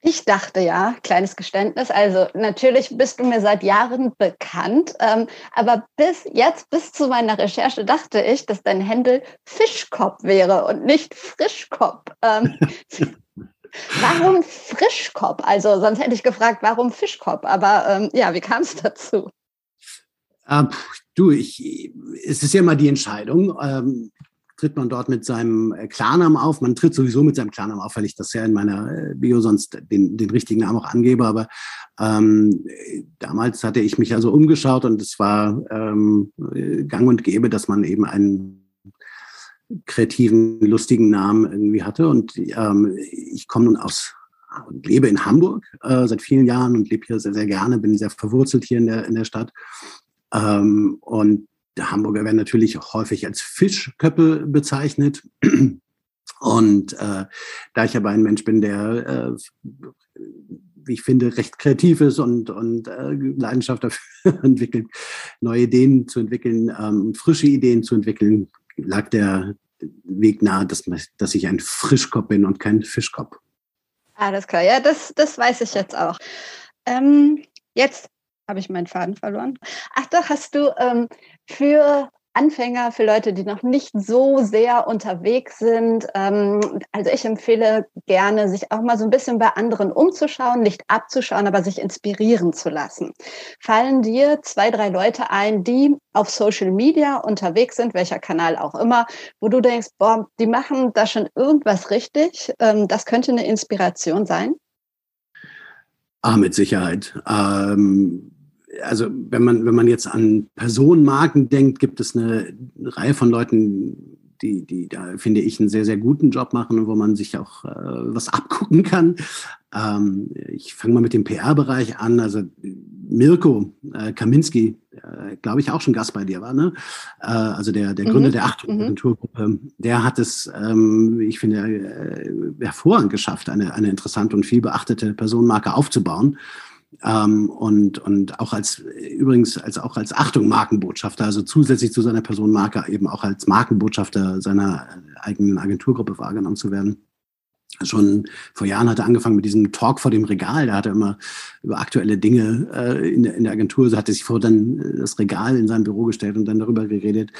Ich dachte ja, kleines Geständnis, also natürlich bist du mir seit Jahren bekannt, ähm, aber bis jetzt, bis zu meiner Recherche, dachte ich, dass dein Händel Fischkopf wäre und nicht Frischkopf. Ähm, warum Frischkopf? Also sonst hätte ich gefragt, warum Fischkopf? Aber ähm, ja, wie kam es dazu? Uh, du, ich, es ist ja immer die Entscheidung. Ähm, tritt man dort mit seinem äh, Klarnamen auf. Man tritt sowieso mit seinem Klarnamen auf, weil ich das ja in meiner äh, Bio sonst den, den richtigen Namen auch angebe. Aber ähm, damals hatte ich mich also umgeschaut und es war ähm, gang und gäbe, dass man eben einen kreativen, lustigen Namen irgendwie hatte. Und ähm, ich komme nun aus und lebe in Hamburg äh, seit vielen Jahren und lebe hier sehr, sehr gerne, bin sehr verwurzelt hier in der, in der Stadt. Ähm, und der Hamburger werden natürlich auch häufig als Fischköppe bezeichnet. Und äh, da ich aber ein Mensch bin, der äh, wie ich finde, recht kreativ ist und, und äh, Leidenschaft dafür entwickelt, neue Ideen zu entwickeln, ähm, frische Ideen zu entwickeln, lag der Weg nahe, dass, dass ich ein Frischkopf bin und kein Fischkopf. Alles klar, ja, das, das weiß ich jetzt auch. Ähm, jetzt habe ich meinen Faden verloren. Ach doch, hast du ähm, für Anfänger, für Leute, die noch nicht so sehr unterwegs sind. Ähm, also ich empfehle gerne, sich auch mal so ein bisschen bei anderen umzuschauen, nicht abzuschauen, aber sich inspirieren zu lassen. Fallen dir zwei, drei Leute ein, die auf Social Media unterwegs sind, welcher Kanal auch immer, wo du denkst, boah, die machen da schon irgendwas richtig. Ähm, das könnte eine Inspiration sein? Ah, mit Sicherheit. Ähm also wenn man, wenn man jetzt an Personenmarken denkt, gibt es eine Reihe von Leuten, die, die da, finde ich, einen sehr, sehr guten Job machen und wo man sich auch äh, was abgucken kann. Ähm, ich fange mal mit dem PR-Bereich an. Also Mirko äh, Kaminski, äh, glaube ich, auch schon Gast bei dir war, ne? Äh, also der, der Gründer mhm. der Achtung-Agenturgruppe, mhm. der hat es, ähm, ich finde, äh, hervorragend geschafft, eine, eine interessante und viel beachtete Personenmarke aufzubauen. Ähm, und, und auch als, übrigens, als auch als Achtung Markenbotschafter, also zusätzlich zu seiner Personenmarke eben auch als Markenbotschafter seiner eigenen Agenturgruppe wahrgenommen zu werden. Schon vor Jahren hat er angefangen mit diesem Talk vor dem Regal. Da hat er immer über aktuelle Dinge äh, in, der, in der Agentur, so hat er sich vor dann äh, das Regal in sein Büro gestellt und dann darüber geredet,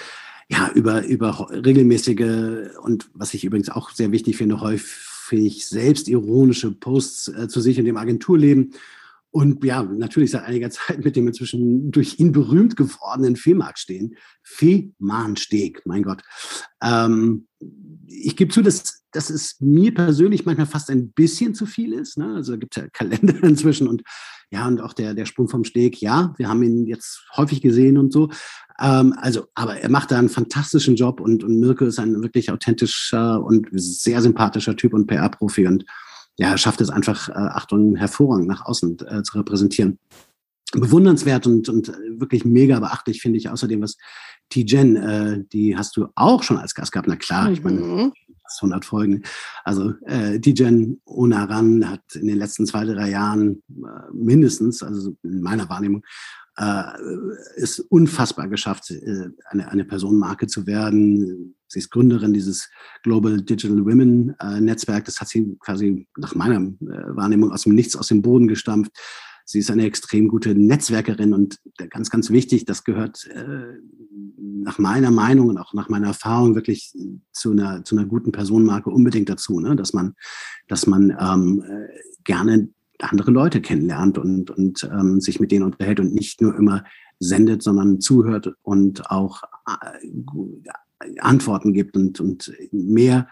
ja, über, über regelmäßige und was ich übrigens auch sehr wichtig finde, häufig selbstironische Posts äh, zu sich und dem Agenturleben und ja, natürlich seit einiger Zeit mit dem inzwischen durch ihn berühmt gewordenen Fehmark stehen. Fehmarnsteg, mein Gott. Ähm, ich gebe zu, dass, dass es mir persönlich manchmal fast ein bisschen zu viel ist. Ne? Also gibt es ja Kalender inzwischen und ja, und auch der, der Sprung vom Steg, ja, wir haben ihn jetzt häufig gesehen und so. Ähm, also, aber er macht da einen fantastischen Job und, und Mirko ist ein wirklich authentischer und sehr sympathischer Typ und PR-Profi und ja, schafft es einfach, äh, Achtung, hervorragend nach außen äh, zu repräsentieren. Bewundernswert und, und wirklich mega beachtlich finde ich außerdem, was T-Gen, äh, die hast du auch schon als Gast gehabt. Na klar, mhm. ich meine, mhm. 100 Folgen. Also äh, Tijen Onaran hat in den letzten zwei, drei Jahren äh, mindestens, also in meiner Wahrnehmung, äh, es unfassbar geschafft, äh, eine, eine Personenmarke zu werden. Sie ist Gründerin dieses Global Digital Women äh, Netzwerk. Das hat sie quasi nach meiner äh, Wahrnehmung aus dem Nichts, aus dem Boden gestampft. Sie ist eine extrem gute Netzwerkerin und ganz, ganz wichtig, das gehört äh, nach meiner Meinung und auch nach meiner Erfahrung wirklich zu einer, zu einer guten Personenmarke unbedingt dazu, ne? dass man, dass man ähm, äh, gerne andere Leute kennenlernt und, und ähm, sich mit denen unterhält und nicht nur immer sendet, sondern zuhört und auch äh, Antworten gibt und, und mehr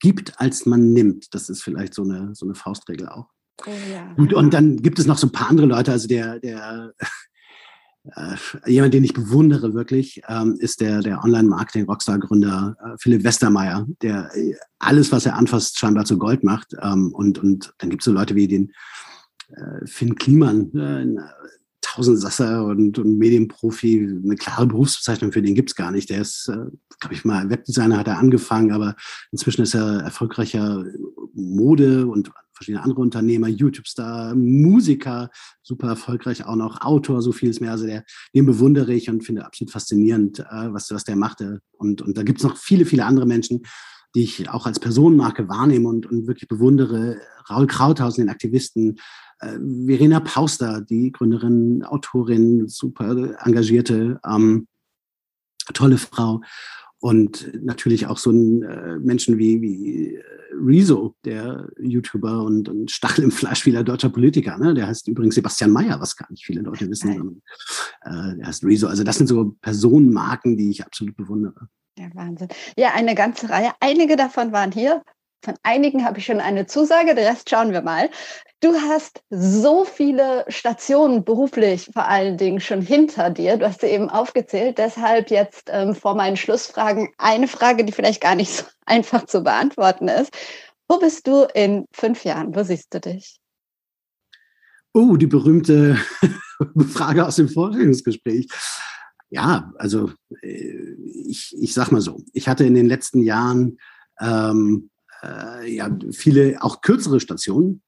gibt, als man nimmt. Das ist vielleicht so eine, so eine Faustregel auch. Oh, ja. Gut, und dann gibt es noch so ein paar andere Leute, also der, der äh, jemand, den ich bewundere wirklich, ähm, ist der, der Online-Marketing-Rockstar-Gründer äh, Philipp Westermeier, der äh, alles, was er anfasst, scheinbar zu Gold macht. Ähm, und, und dann gibt es so Leute wie den äh, Finn Kliman, äh, Tausendsasser und, und Medienprofi, eine klare Berufsbezeichnung für den gibt es gar nicht. Der ist, äh, glaube ich mal, Webdesigner hat er angefangen, aber inzwischen ist er erfolgreicher Mode- und verschiedene andere Unternehmer, YouTube-Star, Musiker, super erfolgreich auch noch, Autor, so vieles mehr. Also der, den bewundere ich und finde absolut faszinierend, äh, was, was der machte. Und, und da gibt es noch viele, viele andere Menschen, die ich auch als Personenmarke wahrnehme und, und wirklich bewundere. Raul Krauthausen, den Aktivisten, Verena Pauster, die Gründerin, Autorin, super engagierte, ähm, tolle Frau. Und natürlich auch so ein äh, Menschen wie, wie äh, Rezo, der YouTuber und, und Stachel im Fleisch vieler deutscher Politiker. Ne? Der heißt übrigens Sebastian Mayer, was gar nicht viele Leute wissen. Äh, der heißt Rezo. Also das sind so Personenmarken, die ich absolut bewundere. Ja, Wahnsinn. Ja, eine ganze Reihe. Einige davon waren hier. Von einigen habe ich schon eine Zusage, den Rest schauen wir mal. Du hast so viele Stationen beruflich vor allen Dingen schon hinter dir. Du hast sie eben aufgezählt. Deshalb jetzt ähm, vor meinen Schlussfragen eine Frage, die vielleicht gar nicht so einfach zu beantworten ist. Wo bist du in fünf Jahren? Wo siehst du dich? Oh, die berühmte Frage aus dem Vorstellungsgespräch. Ja, also äh, ich, ich sag mal so, ich hatte in den letzten Jahren ähm, äh, ja viele auch kürzere Stationen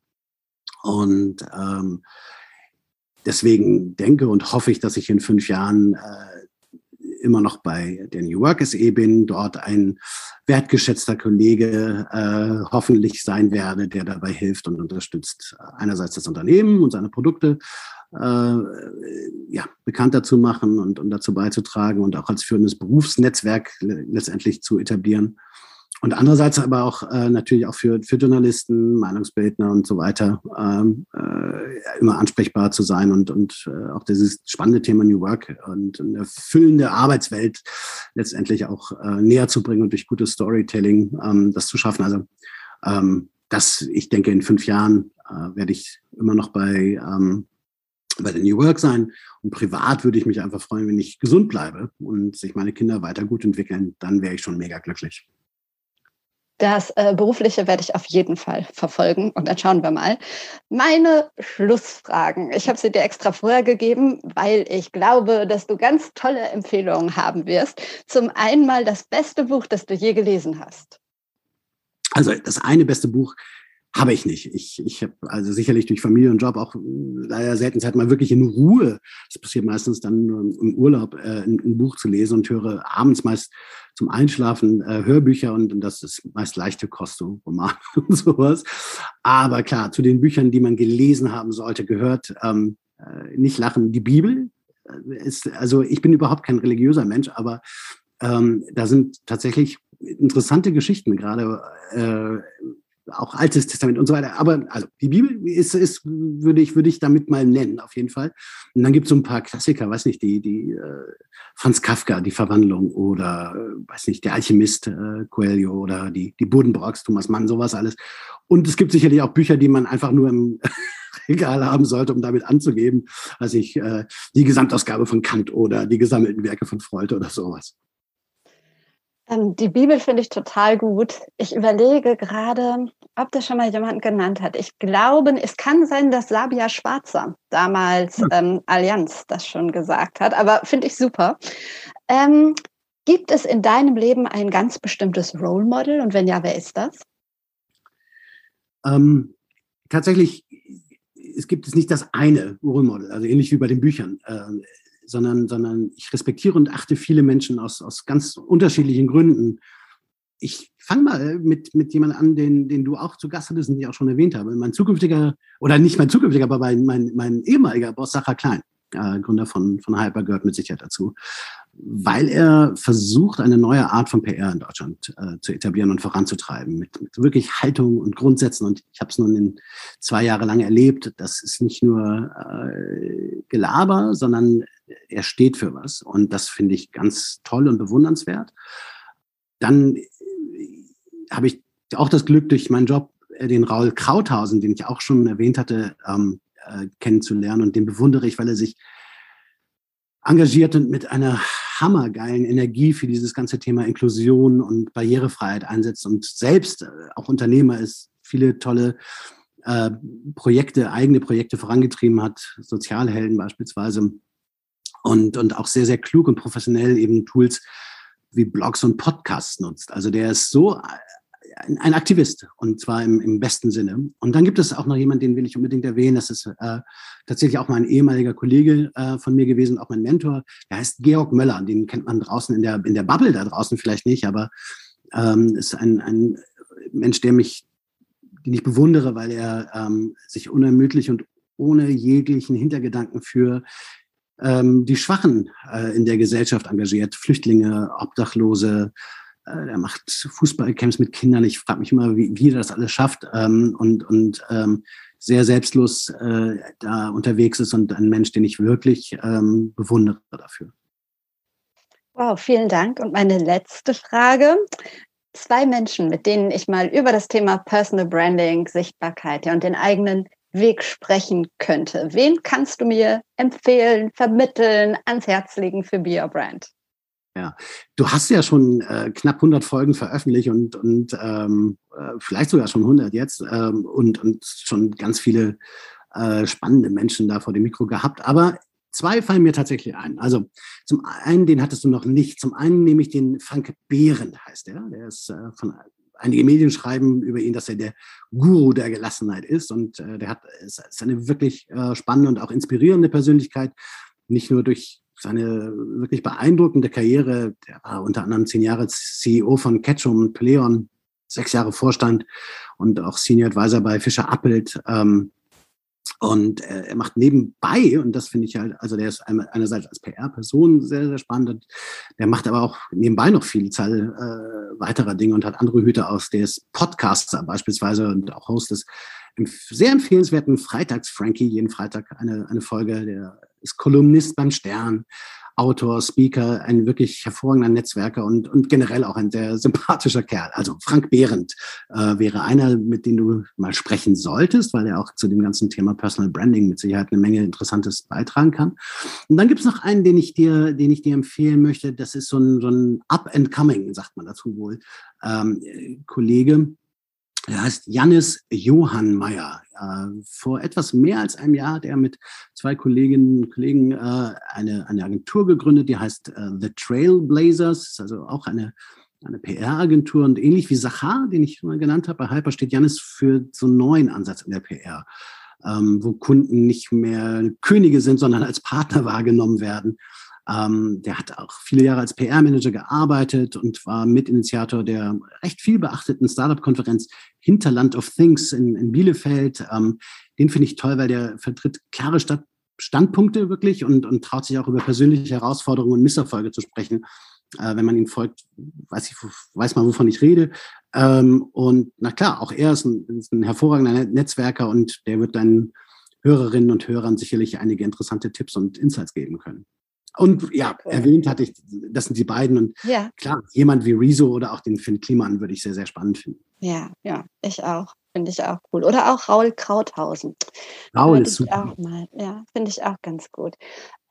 Und ähm, deswegen denke und hoffe ich, dass ich in fünf Jahren äh, immer noch bei der New Work SE bin, dort ein wertgeschätzter Kollege äh, hoffentlich sein werde, der dabei hilft und unterstützt einerseits das Unternehmen und seine Produkte äh, ja, bekannter zu machen und, und dazu beizutragen und auch als führendes Berufsnetzwerk letztendlich zu etablieren. Und andererseits aber auch äh, natürlich auch für, für Journalisten, Meinungsbildner und so weiter ähm, äh, immer ansprechbar zu sein und, und äh, auch dieses spannende Thema New Work und eine erfüllende Arbeitswelt letztendlich auch äh, näher zu bringen und durch gutes Storytelling ähm, das zu schaffen. Also ähm, das, ich denke, in fünf Jahren äh, werde ich immer noch bei, ähm, bei der New Work sein. Und privat würde ich mich einfach freuen, wenn ich gesund bleibe und sich meine Kinder weiter gut entwickeln. Dann wäre ich schon mega glücklich. Das äh, Berufliche werde ich auf jeden Fall verfolgen und dann schauen wir mal. Meine Schlussfragen. Ich habe sie dir extra vorher gegeben, weil ich glaube, dass du ganz tolle Empfehlungen haben wirst. Zum einen mal das beste Buch, das du je gelesen hast. Also das eine beste Buch habe ich nicht. Ich, ich habe also sicherlich durch Familie und Job auch leider selten Zeit mal wirklich in Ruhe. Das passiert meistens dann nur im Urlaub, äh, ein, Buch zu lesen und höre abends meist zum Einschlafen äh, Hörbücher und, und, das ist meist leichte Kost, so Roman und sowas. Aber klar, zu den Büchern, die man gelesen haben sollte, gehört ähm, äh, nicht lachen, die Bibel. Äh, ist, also ich bin überhaupt kein religiöser Mensch, aber ähm, da sind tatsächlich interessante Geschichten gerade äh, auch Altes Testament und so weiter. Aber also die Bibel ist, ist würde ich, würde ich damit mal nennen, auf jeden Fall. Und dann gibt es so ein paar Klassiker, weiß nicht, die, die äh, Franz Kafka, die Verwandlung oder äh, weiß nicht, der Alchemist äh, Coelho oder die, die Buddenbrocks, Thomas Mann, sowas alles. Und es gibt sicherlich auch Bücher, die man einfach nur im Regal haben sollte, um damit anzugeben. Also ich, äh, die Gesamtausgabe von Kant oder die gesammelten Werke von Freud oder sowas. Ähm, die Bibel finde ich total gut. Ich überlege gerade, ob das schon mal jemand genannt hat. Ich glaube, es kann sein, dass Sabia Schwarzer damals ja. ähm, Allianz das schon gesagt hat, aber finde ich super. Ähm, gibt es in deinem Leben ein ganz bestimmtes Role Model und wenn ja, wer ist das? Ähm, tatsächlich, es gibt es nicht das eine Role Model, also ähnlich wie bei den Büchern. Äh, sondern, sondern ich respektiere und achte viele Menschen aus, aus ganz unterschiedlichen Gründen. Ich fange mal mit, mit jemandem an, den, den du auch zu Gast hattest und ich auch schon erwähnt habe. Mein zukünftiger, oder nicht mein zukünftiger, aber mein, mein, mein ehemaliger Boss, Sacha Klein, äh, Gründer von, von Hyper, gehört mit Sicherheit dazu weil er versucht, eine neue Art von PR in Deutschland äh, zu etablieren und voranzutreiben, mit, mit wirklich Haltung und Grundsätzen. Und ich habe es nun in zwei Jahre lang erlebt. Das ist nicht nur äh, Gelaber, sondern er steht für was. Und das finde ich ganz toll und bewundernswert. Dann äh, habe ich auch das Glück, durch meinen Job äh, den Raul Krauthausen, den ich auch schon erwähnt hatte, ähm, äh, kennenzulernen. Und den bewundere ich, weil er sich engagiert und mit einer hammergeilen Energie für dieses ganze Thema Inklusion und Barrierefreiheit einsetzt und selbst äh, auch Unternehmer ist, viele tolle äh, Projekte, eigene Projekte vorangetrieben hat, Sozialhelden beispielsweise und, und auch sehr, sehr klug und professionell eben Tools wie Blogs und Podcasts nutzt. Also der ist so ein, Aktivist und zwar im, im, besten Sinne. Und dann gibt es auch noch jemanden, den will ich unbedingt erwähnen. Das ist äh, tatsächlich auch mein ehemaliger Kollege äh, von mir gewesen, auch mein Mentor. Der heißt Georg Möller. Den kennt man draußen in der, in der Bubble da draußen vielleicht nicht, aber ähm, ist ein, ein Mensch, der mich, den ich bewundere, weil er ähm, sich unermüdlich und ohne jeglichen Hintergedanken für ähm, die Schwachen äh, in der Gesellschaft engagiert. Flüchtlinge, Obdachlose, äh, er macht Fußballcamps mit Kindern. Ich frage mich immer, wie, wie er das alles schafft ähm, und, und ähm, sehr selbstlos äh, da unterwegs ist und ein Mensch, den ich wirklich ähm, bewundere dafür. Wow, vielen Dank. Und meine letzte Frage. Zwei Menschen, mit denen ich mal über das Thema Personal Branding, Sichtbarkeit ja, und den eigenen Weg sprechen könnte. Wen kannst du mir empfehlen, vermitteln, ans Herz legen für Be Your Brand? Ja, du hast ja schon äh, knapp 100 Folgen veröffentlicht und, und ähm, äh, vielleicht sogar schon 100 jetzt ähm, und, und schon ganz viele äh, spannende Menschen da vor dem Mikro gehabt. Aber zwei fallen mir tatsächlich ein. Also zum einen, den hattest du noch nicht. Zum einen nehme ich den Frank Behrendt, heißt der. Der ist äh, von einige Medien schreiben über ihn, dass er der Guru der Gelassenheit ist. Und äh, der hat, ist, ist eine wirklich äh, spannende und auch inspirierende Persönlichkeit. Nicht nur durch seine wirklich beeindruckende Karriere. Der war unter anderem zehn Jahre CEO von Ketchum und Pleon, sechs Jahre Vorstand und auch Senior Advisor bei Fischer Appelt. Ähm, und äh, er macht nebenbei, und das finde ich halt, also der ist einerseits als PR-Person sehr, sehr spannend, der macht aber auch nebenbei noch viel Zahl äh, weiterer Dinge und hat andere Hüte aus. Der ist Podcaster beispielsweise und auch Host des sehr empfehlenswerten Freitags-Frankie, jeden Freitag eine, eine Folge. Der ist Kolumnist beim Stern, Autor, Speaker, ein wirklich hervorragender Netzwerker und, und generell auch ein sehr sympathischer Kerl. Also Frank Behrendt äh, wäre einer, mit dem du mal sprechen solltest, weil er auch zu dem ganzen Thema Personal Branding mit Sicherheit eine Menge Interessantes beitragen kann. Und dann gibt es noch einen, den ich dir, den ich dir empfehlen möchte. Das ist so ein, so ein Up and Coming, sagt man dazu wohl, ähm, Kollege, er heißt Jannis Johann Meyer. Äh, vor etwas mehr als einem Jahr hat er mit zwei Kolleginnen und Kollegen äh, eine, eine Agentur gegründet, die heißt äh, The Trailblazers, also auch eine, eine PR-Agentur und ähnlich wie Sachar, den ich mal genannt habe, bei Hyper steht Jannis für so einen neuen Ansatz in der PR, ähm, wo Kunden nicht mehr Könige sind, sondern als Partner wahrgenommen werden ähm, der hat auch viele Jahre als PR-Manager gearbeitet und war Mitinitiator der recht viel beachteten Startup-Konferenz Hinterland of Things in, in Bielefeld. Ähm, den finde ich toll, weil der vertritt klare Stadt Standpunkte wirklich und, und traut sich auch über persönliche Herausforderungen und Misserfolge zu sprechen. Äh, wenn man ihm folgt, weiß, ich, weiß man, wovon ich rede. Ähm, und na klar, auch er ist ein, ist ein hervorragender Netzwerker und der wird deinen Hörerinnen und Hörern sicherlich einige interessante Tipps und Insights geben können. Und ja, cool. erwähnt hatte ich, das sind die beiden. Und ja. klar, jemand wie Rezo oder auch den Finn Kliman würde ich sehr, sehr spannend finden. Ja, ja, ich auch. Finde ich auch cool. Oder auch Raul Krauthausen. Raul ist super. Auch mal. Ja, finde ich auch ganz gut.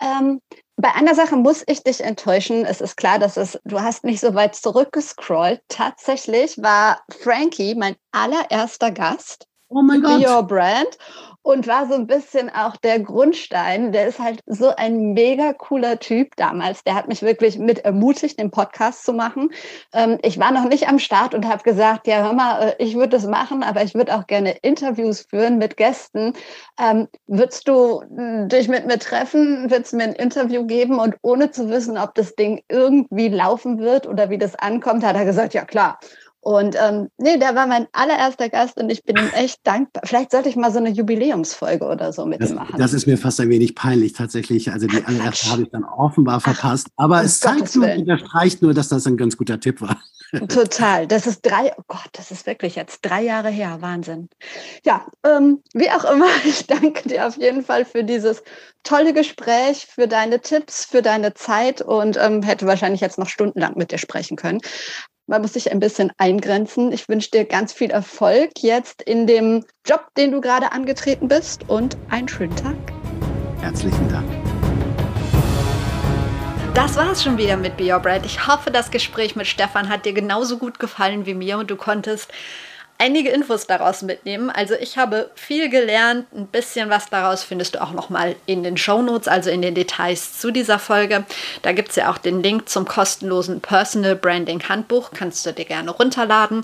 Ähm, bei einer Sache muss ich dich enttäuschen. Es ist klar, dass es, du hast nicht so weit zurückgescrollt. Tatsächlich war Frankie mein allererster Gast. Oh mein Gott. Your Brand und war so ein bisschen auch der Grundstein. Der ist halt so ein mega cooler Typ damals. Der hat mich wirklich mit ermutigt, den Podcast zu machen. Ähm, ich war noch nicht am Start und habe gesagt, ja, hör mal, äh, ich würde das machen, aber ich würde auch gerne Interviews führen mit Gästen. Ähm, würdest du hm, dich mit mir treffen? Würdest du mir ein Interview geben? Und ohne zu wissen, ob das Ding irgendwie laufen wird oder wie das ankommt, hat er gesagt, ja klar. Und ähm, nee, der war mein allererster Gast und ich bin ihm echt dankbar. Vielleicht sollte ich mal so eine Jubiläumsfolge oder so mit das, ihm machen. Das ist mir fast ein wenig peinlich tatsächlich. Also die allererste habe ich dann offenbar verpasst. Aber Ach, es zeigt nur, unterstreicht nur, dass das ein ganz guter Tipp war. Total. Das ist drei, oh Gott, das ist wirklich jetzt drei Jahre her. Wahnsinn. Ja, ähm, wie auch immer, ich danke dir auf jeden Fall für dieses tolle Gespräch, für deine Tipps, für deine Zeit und ähm, hätte wahrscheinlich jetzt noch stundenlang mit dir sprechen können. Man muss sich ein bisschen eingrenzen. Ich wünsche dir ganz viel Erfolg jetzt in dem Job, den du gerade angetreten bist und einen schönen Tag. Herzlichen Dank. Das war es schon wieder mit Be Your Brand. Ich hoffe, das Gespräch mit Stefan hat dir genauso gut gefallen wie mir und du konntest einige Infos daraus mitnehmen. Also ich habe viel gelernt, ein bisschen was daraus findest du auch nochmal in den Show Notes, also in den Details zu dieser Folge. Da gibt es ja auch den Link zum kostenlosen Personal Branding Handbuch, kannst du dir gerne runterladen.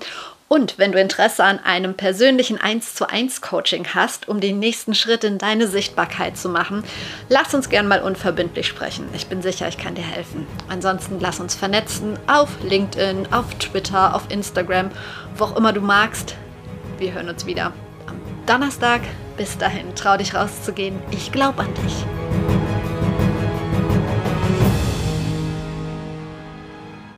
Und wenn du Interesse an einem persönlichen 1 zu 1 Coaching hast, um den nächsten Schritt in deine Sichtbarkeit zu machen, lass uns gern mal unverbindlich sprechen. Ich bin sicher, ich kann dir helfen. Ansonsten lass uns vernetzen auf LinkedIn, auf Twitter, auf Instagram, wo auch immer du magst. Wir hören uns wieder am Donnerstag. Bis dahin, trau dich rauszugehen. Ich glaube an dich.